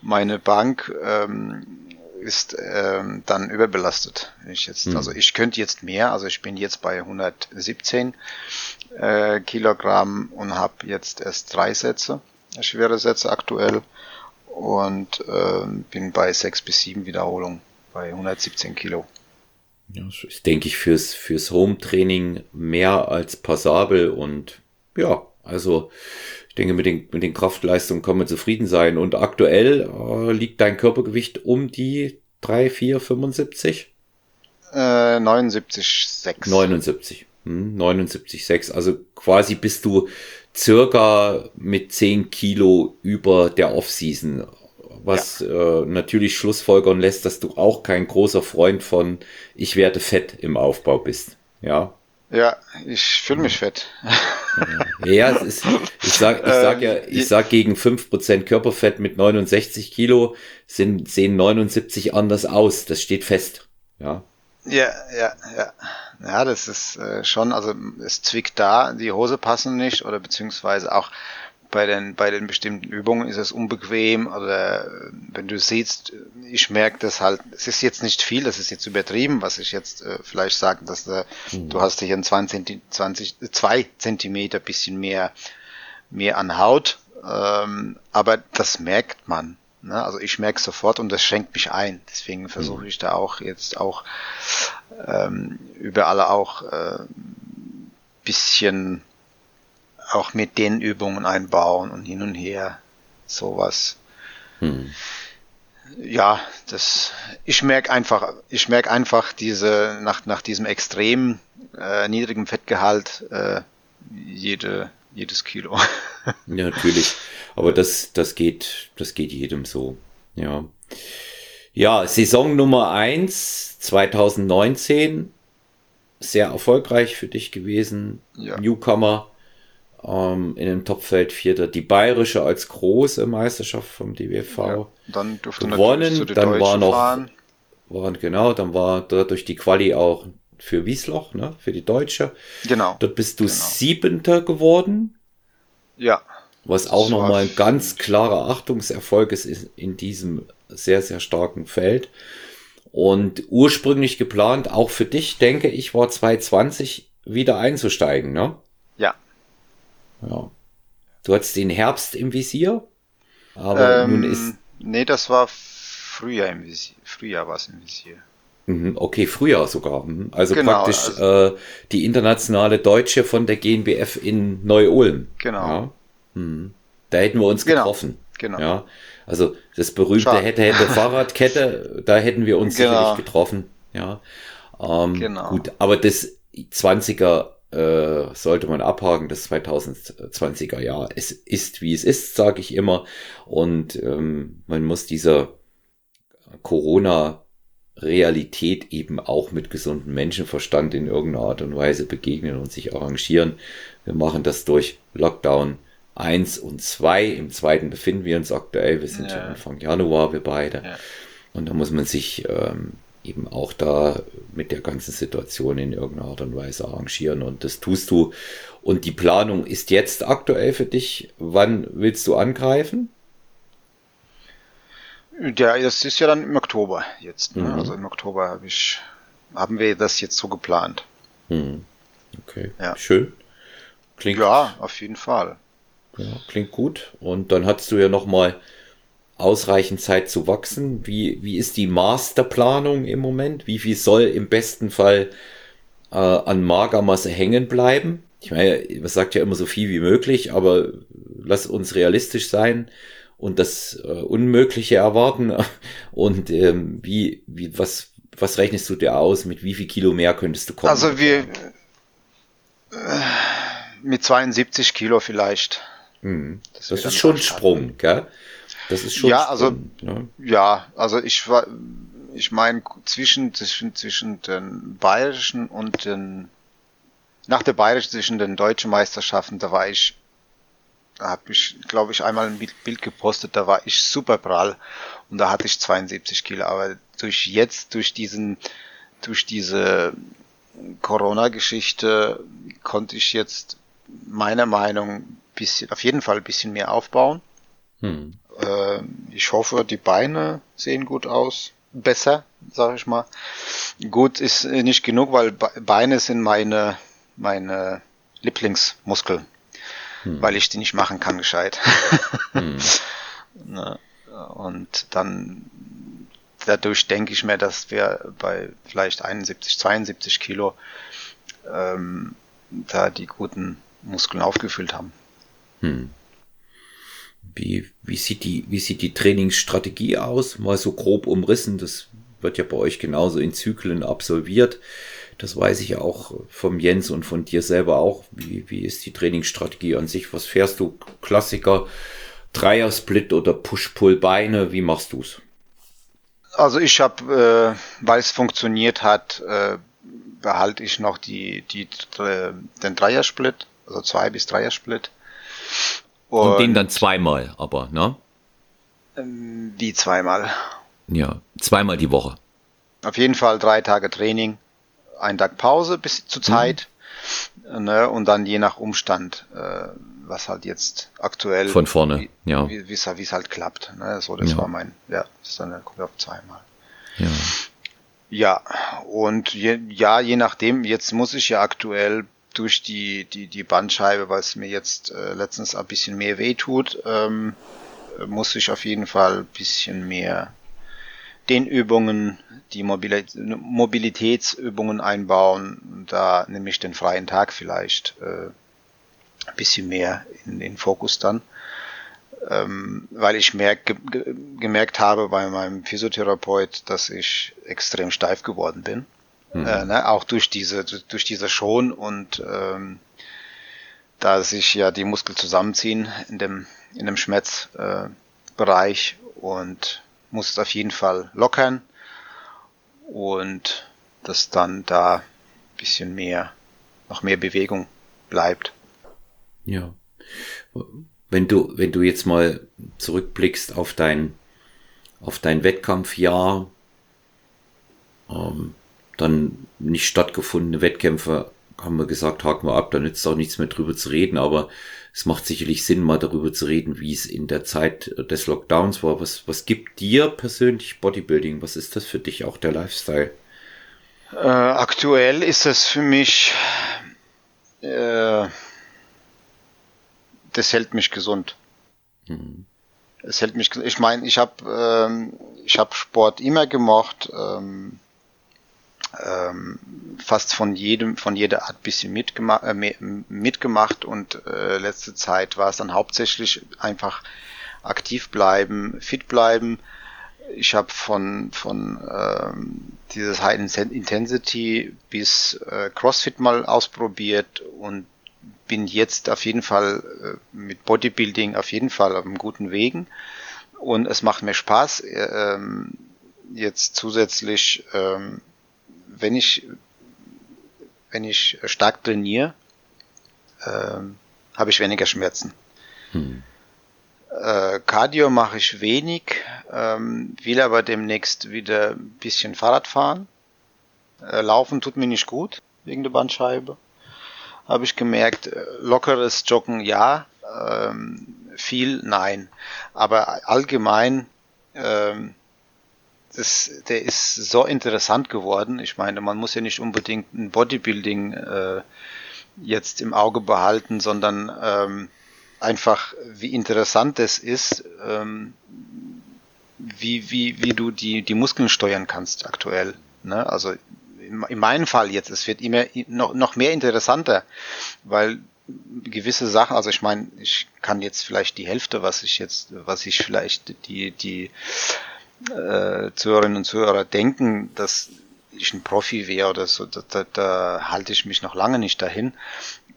meine Bank ähm, ist ähm, dann überbelastet. Ich jetzt, mhm. Also ich könnte jetzt mehr, also ich bin jetzt bei 117 äh, Kilogramm und habe jetzt erst drei Sätze, schwere Sätze aktuell und äh, bin bei sechs bis sieben Wiederholungen bei 117 Kilo. Ja, das ist, denke ich, fürs, fürs Home-Training mehr als passabel und ja, also ich denke, mit den, mit den Kraftleistungen kann man zufrieden sein. Und aktuell äh, liegt dein Körpergewicht um die 3, 4, 75? Äh, 79,6. 79. Hm, 79,6. Also quasi bist du circa mit 10 Kilo über der Off-Season. Was ja. äh, natürlich schlussfolgern lässt, dass du auch kein großer Freund von ich werde fett im Aufbau bist. Ja. Ja, ich fühle mich fett. Ja, es ist, ich sag, ich sag ja, ähm, ich sag gegen fünf Prozent Körperfett mit 69 Kilo sind, sehen 79 anders aus. Das steht fest. Ja. Ja, ja, ja. Ja, das ist äh, schon, also es zwickt da, die Hose passen nicht oder beziehungsweise auch bei den, bei den bestimmten Übungen ist es unbequem oder äh, wenn du siehst, ich merke das halt, es ist jetzt nicht viel, das ist jetzt übertrieben, was ich jetzt äh, vielleicht sage, dass äh, mhm. du hast hier ein 20, 20, 2 Zentimeter bisschen mehr, mehr an Haut, ähm, aber das merkt man. Ne? Also ich merke sofort und das schränkt mich ein. Deswegen versuche mhm. ich da auch jetzt auch ähm, überall auch äh, bisschen auch mit den Übungen einbauen und hin und her sowas. Hm. Ja, das ich merke einfach, ich merke einfach diese nach nach diesem extrem äh, niedrigen Fettgehalt äh, jede jedes Kilo. ja, natürlich. Aber das, das geht, das geht jedem so. Ja. Ja, Saison Nummer eins 2019. Sehr erfolgreich für dich gewesen. Ja. Newcomer ähm, in dem Topfeld Vierter. Die bayerische als große Meisterschaft vom DWV. Ja, dann durfte gewonnen. Dann war noch, fahren. waren, genau, dann war dadurch die Quali auch für Wiesloch, ne, für die Deutsche. Genau. Dort bist du genau. Siebenter geworden. Ja. Was auch nochmal ein ganz klarer Achtungserfolg ist in diesem sehr, sehr starken Feld. Und ursprünglich geplant, auch für dich, denke ich, war 2020 wieder einzusteigen, ne? Ja. Ja. Du hattest den Herbst im Visier, aber ähm, nun ist. Nee, das war Frühjahr im Visier. Frühjahr war es im Visier. Mhm, okay, Frühjahr sogar. Mhm. Also genau, praktisch also, äh, die internationale Deutsche von der GNBF in Neu-Ulm. Genau. Ja. Hm. Da hätten wir uns genau, getroffen. Genau. Ja. Also das berühmte Schade. hätte hätte [LAUGHS] Fahrradkette, da hätten wir uns genau. sicherlich getroffen. Ja. Ähm, genau. Gut, aber das 20er äh, sollte man abhaken, das 2020er Jahr. Es ist wie es ist, sage ich immer. Und ähm, man muss dieser Corona Realität eben auch mit gesundem Menschenverstand in irgendeiner Art und Weise begegnen und sich arrangieren. Wir machen das durch Lockdown 1 und 2. Im zweiten befinden wir uns aktuell. Wir sind ja Anfang Januar, wir beide. Ja. Und da muss man sich ähm, eben auch da mit der ganzen Situation in irgendeiner Art und Weise arrangieren. Und das tust du. Und die Planung ist jetzt aktuell für dich. Wann willst du angreifen? Ja, das ist ja dann im Oktober jetzt. Ne? Mhm. Also im Oktober hab ich, haben wir das jetzt so geplant. Mhm. Okay, ja. schön. Klingt, ja, auf jeden Fall. Ja, klingt gut. Und dann hast du ja noch mal ausreichend Zeit zu wachsen. Wie, wie ist die Masterplanung im Moment? Wie viel soll im besten Fall äh, an Magermasse hängen bleiben? Ich meine, man sagt ja immer so viel wie möglich, aber lass uns realistisch sein und das äh, Unmögliche erwarten. [LAUGHS] Und ähm, wie, wie, was, was rechnest du dir aus? Mit wie viel Kilo mehr könntest du kommen? Also wir äh, mit 72 Kilo vielleicht. Hm. Das, das ist schon ein Sprung, gell? Das ist schon. Ja, also ne? ja, also ich war, ich meine zwischen zwischen zwischen den bayerischen und den nach der bayerischen zwischen den deutschen Meisterschaften, da war ich da habe ich, glaube ich, einmal ein Bild gepostet, da war ich super prall und da hatte ich 72 Kilo. Aber durch jetzt, durch diesen, durch diese Corona-Geschichte konnte ich jetzt meiner Meinung bisschen, auf jeden Fall ein bisschen mehr aufbauen. Hm. Äh, ich hoffe, die Beine sehen gut aus. Besser, sage ich mal. Gut ist nicht genug, weil Beine sind meine, meine Lieblingsmuskeln hm. weil ich die nicht machen kann gescheit. hm. [LAUGHS] ne? Und dann dadurch denke ich mir, dass wir bei vielleicht 71, 72 Kilo ähm, da die guten Muskeln aufgefüllt haben. Hm. Wie, wie, sieht die, wie sieht die Trainingsstrategie aus? Mal so grob umrissen, das wird ja bei euch genauso in Zyklen absolviert. Das weiß ich ja auch vom Jens und von dir selber auch. Wie, wie ist die Trainingsstrategie an sich? Was fährst du? Klassiker, Dreier-Split oder Push-Pull-Beine? Wie machst du's? Also ich habe, äh, weil es funktioniert hat, äh, behalte ich noch die, die, äh, den Dreier-Split, also zwei bis Dreier-Split. Und, und den dann zweimal, aber, ne? Ähm, wie zweimal? Ja, zweimal die Woche. Auf jeden Fall drei Tage Training einen Tag Pause bis zur mhm. Zeit. Mhm. Ne, und dann je nach Umstand. Äh, was halt jetzt aktuell von vorne, wie, ja, wie es halt klappt. Ne? So, das Ja. war mein, ja, das ist dann kommt auf zweimal. ja, Ja, und je, ja, je nachdem, jetzt muss ich ja aktuell durch die, die, die Bandscheibe, weil es mir jetzt äh, letztens ein bisschen mehr weh tut, ähm, äh, muss ich auf jeden Fall ein bisschen mehr den Übungen, die Mobili Mobilitätsübungen einbauen. Da nehme ich den freien Tag vielleicht äh, ein bisschen mehr in den Fokus dann ähm, weil ich merk, ge, gemerkt habe bei meinem Physiotherapeut, dass ich extrem steif geworden bin. Mhm. Äh, ne, auch durch diese, durch diese Schon und ähm, da sich ja die Muskeln zusammenziehen in dem, in dem Schmerzbereich äh, und muss es auf jeden Fall lockern und dass dann da ein bisschen mehr, noch mehr Bewegung bleibt. ja. Wenn du, wenn du jetzt mal zurückblickst auf dein, auf dein Wettkampfjahr, ähm, dann nicht stattgefundene Wettkämpfe, haben wir gesagt, haken wir ab, da nützt auch nichts mehr drüber zu reden, aber es macht sicherlich Sinn, mal darüber zu reden, wie es in der Zeit des Lockdowns war. Was, was gibt dir persönlich Bodybuilding? Was ist das für dich, auch der Lifestyle? Äh, aktuell ist es für mich, äh, das hält mich gesund. Mhm. Es hält mich, ich meine, ich habe ähm, ich habe Sport immer gemocht, ähm, ähm, fast von jedem, von jeder Art bisschen mitgemacht, äh, mitgemacht und äh, letzte Zeit war es dann hauptsächlich einfach aktiv bleiben, fit bleiben. Ich habe von von ähm, dieses High Intensity bis äh, CrossFit mal ausprobiert und bin jetzt auf jeden Fall äh, mit Bodybuilding auf jeden Fall auf einem guten Wegen und es macht mir Spaß. Äh, ähm, jetzt zusätzlich, ähm, wenn ich wenn ich stark trainiere, ähm, habe ich weniger Schmerzen. Hm. Äh, Cardio mache ich wenig, ähm, will aber demnächst wieder ein bisschen Fahrrad fahren. Äh, Laufen tut mir nicht gut wegen der Bandscheibe habe ich gemerkt, äh, lockeres Joggen ja, ähm, viel nein. Aber allgemein, ähm, das, der ist so interessant geworden. Ich meine, man muss ja nicht unbedingt ein Bodybuilding äh, jetzt im Auge behalten, sondern ähm, einfach, wie interessant es ist, ähm, wie, wie, wie du die, die Muskeln steuern kannst aktuell. Ne? Also in meinem Fall jetzt, es wird immer noch, noch mehr interessanter, weil gewisse Sachen, also ich meine, ich kann jetzt vielleicht die Hälfte, was ich jetzt, was ich vielleicht die, die äh, Zuhörerinnen und Zuhörer denken, dass ich ein Profi wäre oder so, da, da, da halte ich mich noch lange nicht dahin.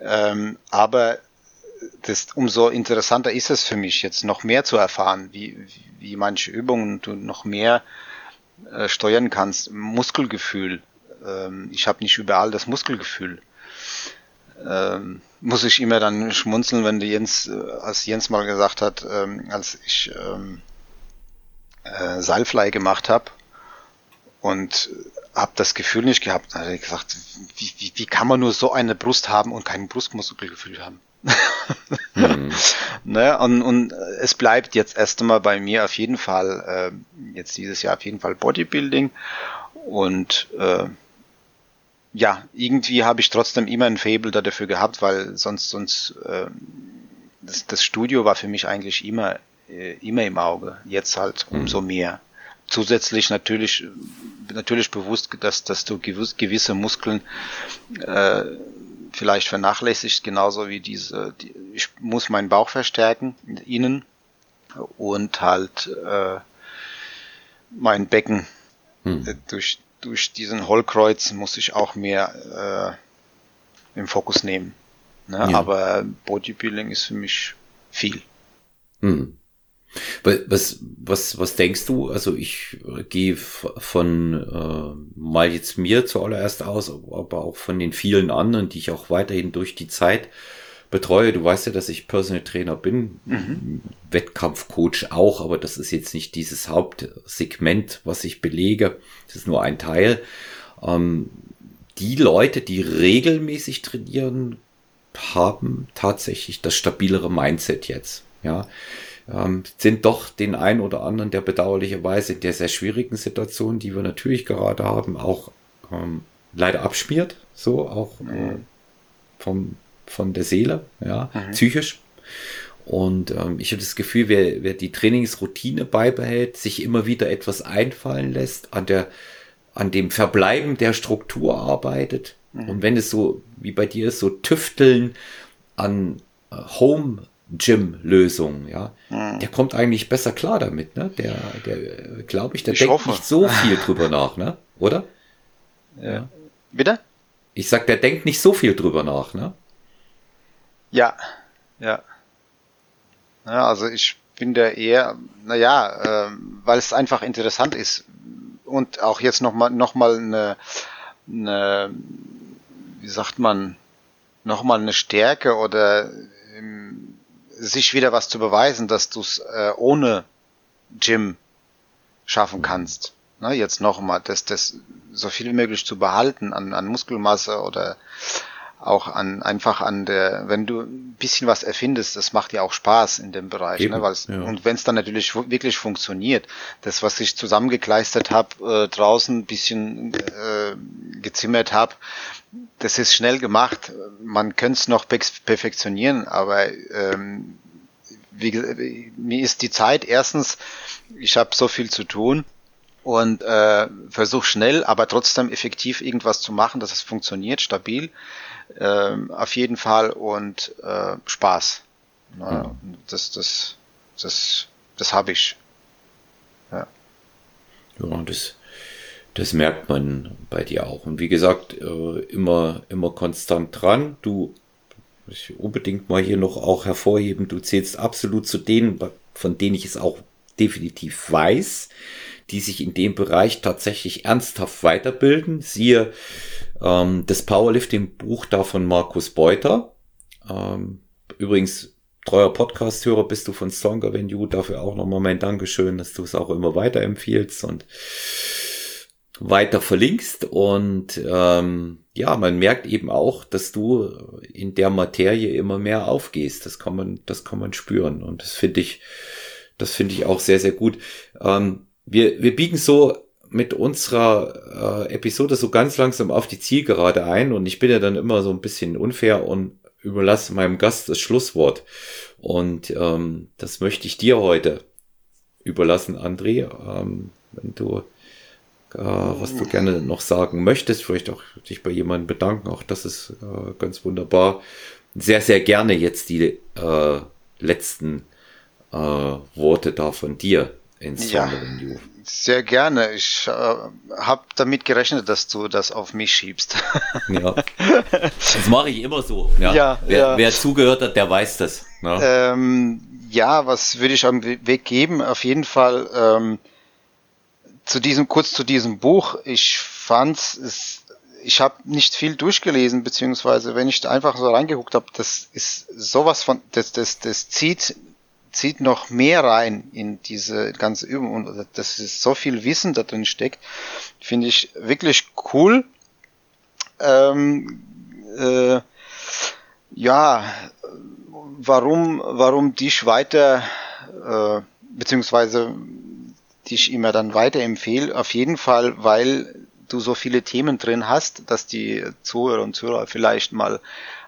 Ähm, aber das, umso interessanter ist es für mich, jetzt noch mehr zu erfahren, wie, wie manche Übungen du noch mehr äh, steuern kannst. Muskelgefühl, ähm, ich habe nicht überall das Muskelgefühl. Ähm, muss ich immer dann schmunzeln, wenn der Jens, äh, als Jens mal gesagt hat, ähm, als ich ähm, äh, Seilfly gemacht habe und habe das Gefühl nicht gehabt, dann hat er gesagt, wie, wie, wie kann man nur so eine Brust haben und kein Brustmuskelgefühl haben? mhm. [LAUGHS] ne? und, und es bleibt jetzt erst einmal bei mir auf jeden Fall, äh, jetzt dieses Jahr auf jeden Fall Bodybuilding und äh, ja, irgendwie habe ich trotzdem immer ein Fable dafür gehabt, weil sonst, sonst äh, das, das Studio war für mich eigentlich immer, immer im Auge. Jetzt halt umso mehr. Zusätzlich natürlich, natürlich bewusst, dass, dass du gewiss, gewisse Muskeln äh, vielleicht vernachlässigt, genauso wie diese, die, ich muss meinen Bauch verstärken, innen und halt äh, mein Becken hm. äh, durch durch diesen Hollkreuz muss ich auch mehr äh, im Fokus nehmen. Ne? Ja. Aber Bodybuilding ist für mich viel. Hm. Was, was, was denkst du? Also ich gehe von äh, mal jetzt mir zuallererst aus, aber auch von den vielen anderen, die ich auch weiterhin durch die Zeit betreue. Du weißt ja, dass ich Personal Trainer bin, mhm. Wettkampfcoach auch, aber das ist jetzt nicht dieses Hauptsegment, was ich belege. Das ist nur ein Teil. Ähm, die Leute, die regelmäßig trainieren, haben tatsächlich das stabilere Mindset jetzt. Ja, ähm, sind doch den einen oder anderen, der bedauerlicherweise in der sehr schwierigen Situation, die wir natürlich gerade haben, auch ähm, leider abspielt, so auch äh, vom, von der Seele, ja, mhm. psychisch. Und ähm, ich habe das Gefühl, wer, wer die Trainingsroutine beibehält, sich immer wieder etwas einfallen lässt, an der, an dem Verbleiben der Struktur arbeitet. Mhm. Und wenn es so, wie bei dir ist, so tüfteln an äh, Home Gym-Lösungen, ja, mhm. der kommt eigentlich besser klar damit, ne? Der, der, glaube ich, der ich denkt hoffe. nicht so viel drüber nach, ne? Oder? Ja. Bitte? Ich sag, der denkt nicht so viel drüber nach, ne? Ja, ja. Ja, also ich bin da eher, naja, äh, weil es einfach interessant ist und auch jetzt nochmal noch mal eine, eine, wie sagt man, nochmal eine Stärke oder ähm, sich wieder was zu beweisen, dass du es äh, ohne Gym schaffen kannst. Ne, jetzt nochmal, das, das so viel wie möglich zu behalten an, an Muskelmasse oder auch an einfach an der, wenn du ein bisschen was erfindest, das macht ja auch Spaß in dem Bereich, ne? Eben, ne? Weil's, ja. und wenn es dann natürlich wirklich funktioniert, das was ich zusammengekleistert habe äh, draußen, ein bisschen äh, gezimmert habe, das ist schnell gemacht. Man könnte es noch perfektionieren, aber ähm, wie, mir ist die Zeit erstens, ich habe so viel zu tun und äh, versuche schnell, aber trotzdem effektiv irgendwas zu machen, dass es funktioniert, stabil äh, auf jeden Fall und äh, Spaß. Na, mhm. Das, das, das, das habe ich. Ja. Ja, das, das merkt man bei dir auch. Und wie gesagt, äh, immer, immer konstant dran. Du, ich unbedingt mal hier noch auch hervorheben, du zählst absolut zu denen, von denen ich es auch definitiv weiß, die sich in dem Bereich tatsächlich ernsthaft weiterbilden. Siehe ähm, das Powerlifting-Buch da von Markus Beuter. Ähm, übrigens, treuer Podcast-Hörer bist du von Than You. Dafür auch nochmal mein Dankeschön, dass du es auch immer weiterempfiehlst und weiter verlinkst. Und ähm, ja, man merkt eben auch, dass du in der Materie immer mehr aufgehst. Das kann man, das kann man spüren. Und das finde ich, das finde ich auch sehr, sehr gut. Ähm, wir, wir biegen so mit unserer äh, Episode so ganz langsam auf die Zielgerade ein und ich bin ja dann immer so ein bisschen unfair und überlasse meinem Gast das Schlusswort. Und ähm, das möchte ich dir heute überlassen, André. Ähm, wenn du äh, was du gerne noch sagen möchtest, vielleicht auch dich bei jemandem bedanken, auch das ist äh, ganz wunderbar. Sehr, sehr gerne jetzt die äh, letzten äh, Worte da von dir ins ja, Sehr gerne. Ich äh, habe damit gerechnet, dass du das auf mich schiebst. [LAUGHS] ja. [LAUGHS] Das mache ich immer so. Ja. ja wer, ja. wer zugehört hat, der weiß das. Ne? Ähm, ja, was würde ich am Weg geben? Auf jeden Fall ähm, zu diesem kurz zu diesem Buch. Ich fand es ich habe nicht viel durchgelesen, beziehungsweise wenn ich da einfach so reingeguckt habe, das ist sowas von, das, das, das zieht zieht noch mehr rein in diese ganze Übung und das ist so viel Wissen da drin steckt, finde ich wirklich cool. Ähm, äh, ja, warum, warum dich weiter, äh, beziehungsweise dich immer dann weiterempfehle, auf jeden Fall, weil du so viele Themen drin hast, dass die Zuhörer und Zuhörer vielleicht mal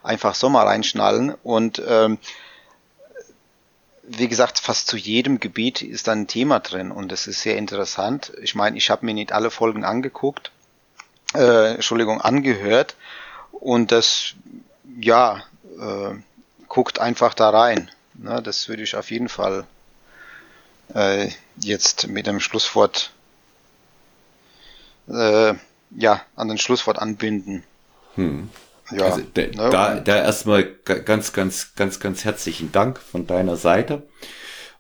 einfach so mal reinschnallen und ähm, wie gesagt, fast zu jedem Gebiet ist ein Thema drin und es ist sehr interessant. Ich meine, ich habe mir nicht alle Folgen angeguckt, äh, Entschuldigung, angehört und das, ja, äh, guckt einfach da rein. Ne, das würde ich auf jeden Fall äh, jetzt mit dem Schlusswort, äh, ja, an den Schlusswort anbinden. Hm. Ja, also da, ne? da, da erstmal ganz, ganz, ganz, ganz herzlichen Dank von deiner Seite,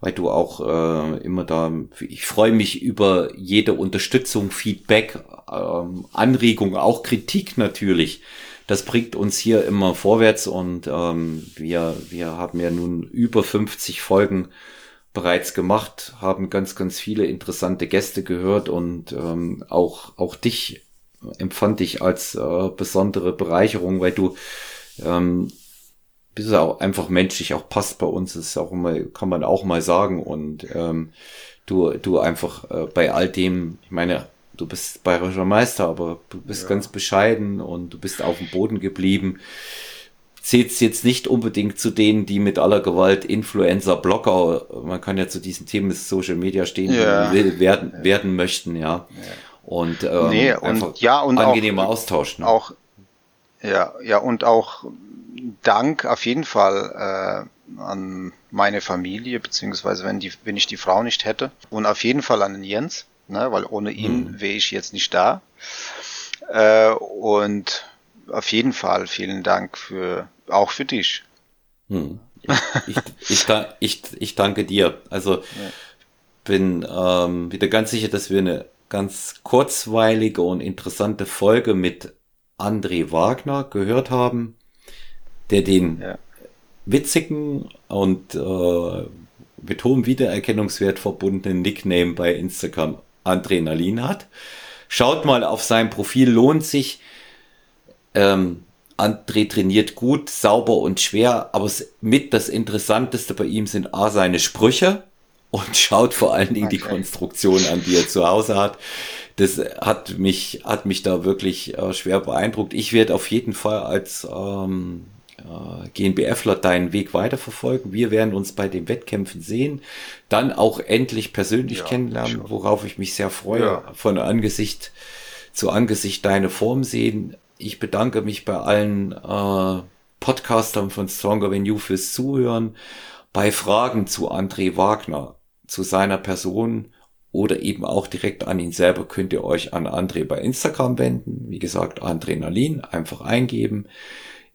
weil du auch äh, immer da, ich freue mich über jede Unterstützung, Feedback, ähm, Anregung, auch Kritik natürlich. Das bringt uns hier immer vorwärts und ähm, wir, wir haben ja nun über 50 Folgen bereits gemacht, haben ganz, ganz viele interessante Gäste gehört und ähm, auch, auch dich empfand ich als äh, besondere Bereicherung, weil du ähm, bist auch einfach menschlich auch passt bei uns, ist auch immer, kann man auch mal sagen. Und ähm, du, du einfach äh, bei all dem, ich meine, du bist bayerischer Meister, aber du bist ja. ganz bescheiden und du bist auf dem Boden geblieben. Zählst jetzt nicht unbedingt zu denen, die mit aller Gewalt Influencer, Blogger, man kann ja zu diesen Themen Social Media stehen, ja. werden, ja. werden möchten, ja. Und, ähm, nee, und ja, und angenehmer auch, Austausch. Ne? Auch, ja, ja, und auch Dank auf jeden Fall äh, an meine Familie, beziehungsweise wenn, die, wenn ich die Frau nicht hätte. Und auf jeden Fall an den Jens, ne, weil ohne ihn mhm. wäre ich jetzt nicht da. Äh, und auf jeden Fall vielen Dank für auch für dich. Hm. Ich, ich, ich, ich, danke dir. Also [LAUGHS] ja. bin ähm, wieder ganz sicher, dass wir eine ganz kurzweilige und interessante Folge mit André Wagner gehört haben, der den ja. witzigen und äh, mit hohem Wiedererkennungswert verbundenen Nickname bei Instagram Adrenalin hat. Schaut mal auf sein Profil, lohnt sich. Ähm, André trainiert gut, sauber und schwer, aber mit das Interessanteste bei ihm sind A seine Sprüche und schaut vor allen Dingen okay. die Konstruktion an, die er zu Hause hat. Das hat mich, hat mich da wirklich äh, schwer beeindruckt. Ich werde auf jeden Fall als ähm, äh, GNBFler deinen Weg weiterverfolgen. Wir werden uns bei den Wettkämpfen sehen, dann auch endlich persönlich ja, kennenlernen, worauf ich mich sehr freue, ja. von Angesicht zu Angesicht deine Form sehen. Ich bedanke mich bei allen äh, Podcastern von Stronger Than You fürs Zuhören. Bei Fragen zu André Wagner, zu seiner Person oder eben auch direkt an ihn selber könnt ihr euch an André bei Instagram wenden. Wie gesagt, Adrenalin einfach eingeben.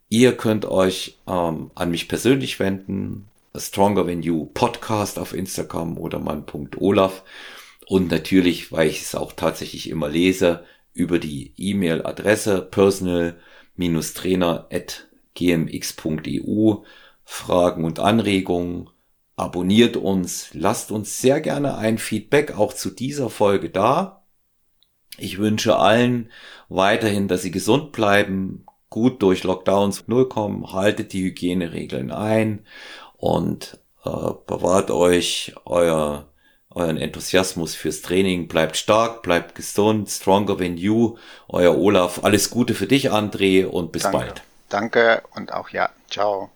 Ihr könnt euch ähm, an mich persönlich wenden. Stronger Than You Podcast auf Instagram oder mann.olaf. Und natürlich, weil ich es auch tatsächlich immer lese, über die E-Mail-Adresse personal-trainer.gmx.eu Fragen und Anregungen. Abonniert uns, lasst uns sehr gerne ein Feedback auch zu dieser Folge da. Ich wünsche allen weiterhin, dass sie gesund bleiben, gut durch Lockdowns null kommen, haltet die Hygieneregeln ein und äh, bewahrt euch euer, euren Enthusiasmus fürs Training. Bleibt stark, bleibt gesund, stronger than you. Euer Olaf, alles Gute für dich, André, und bis Danke. bald. Danke und auch ja, ciao.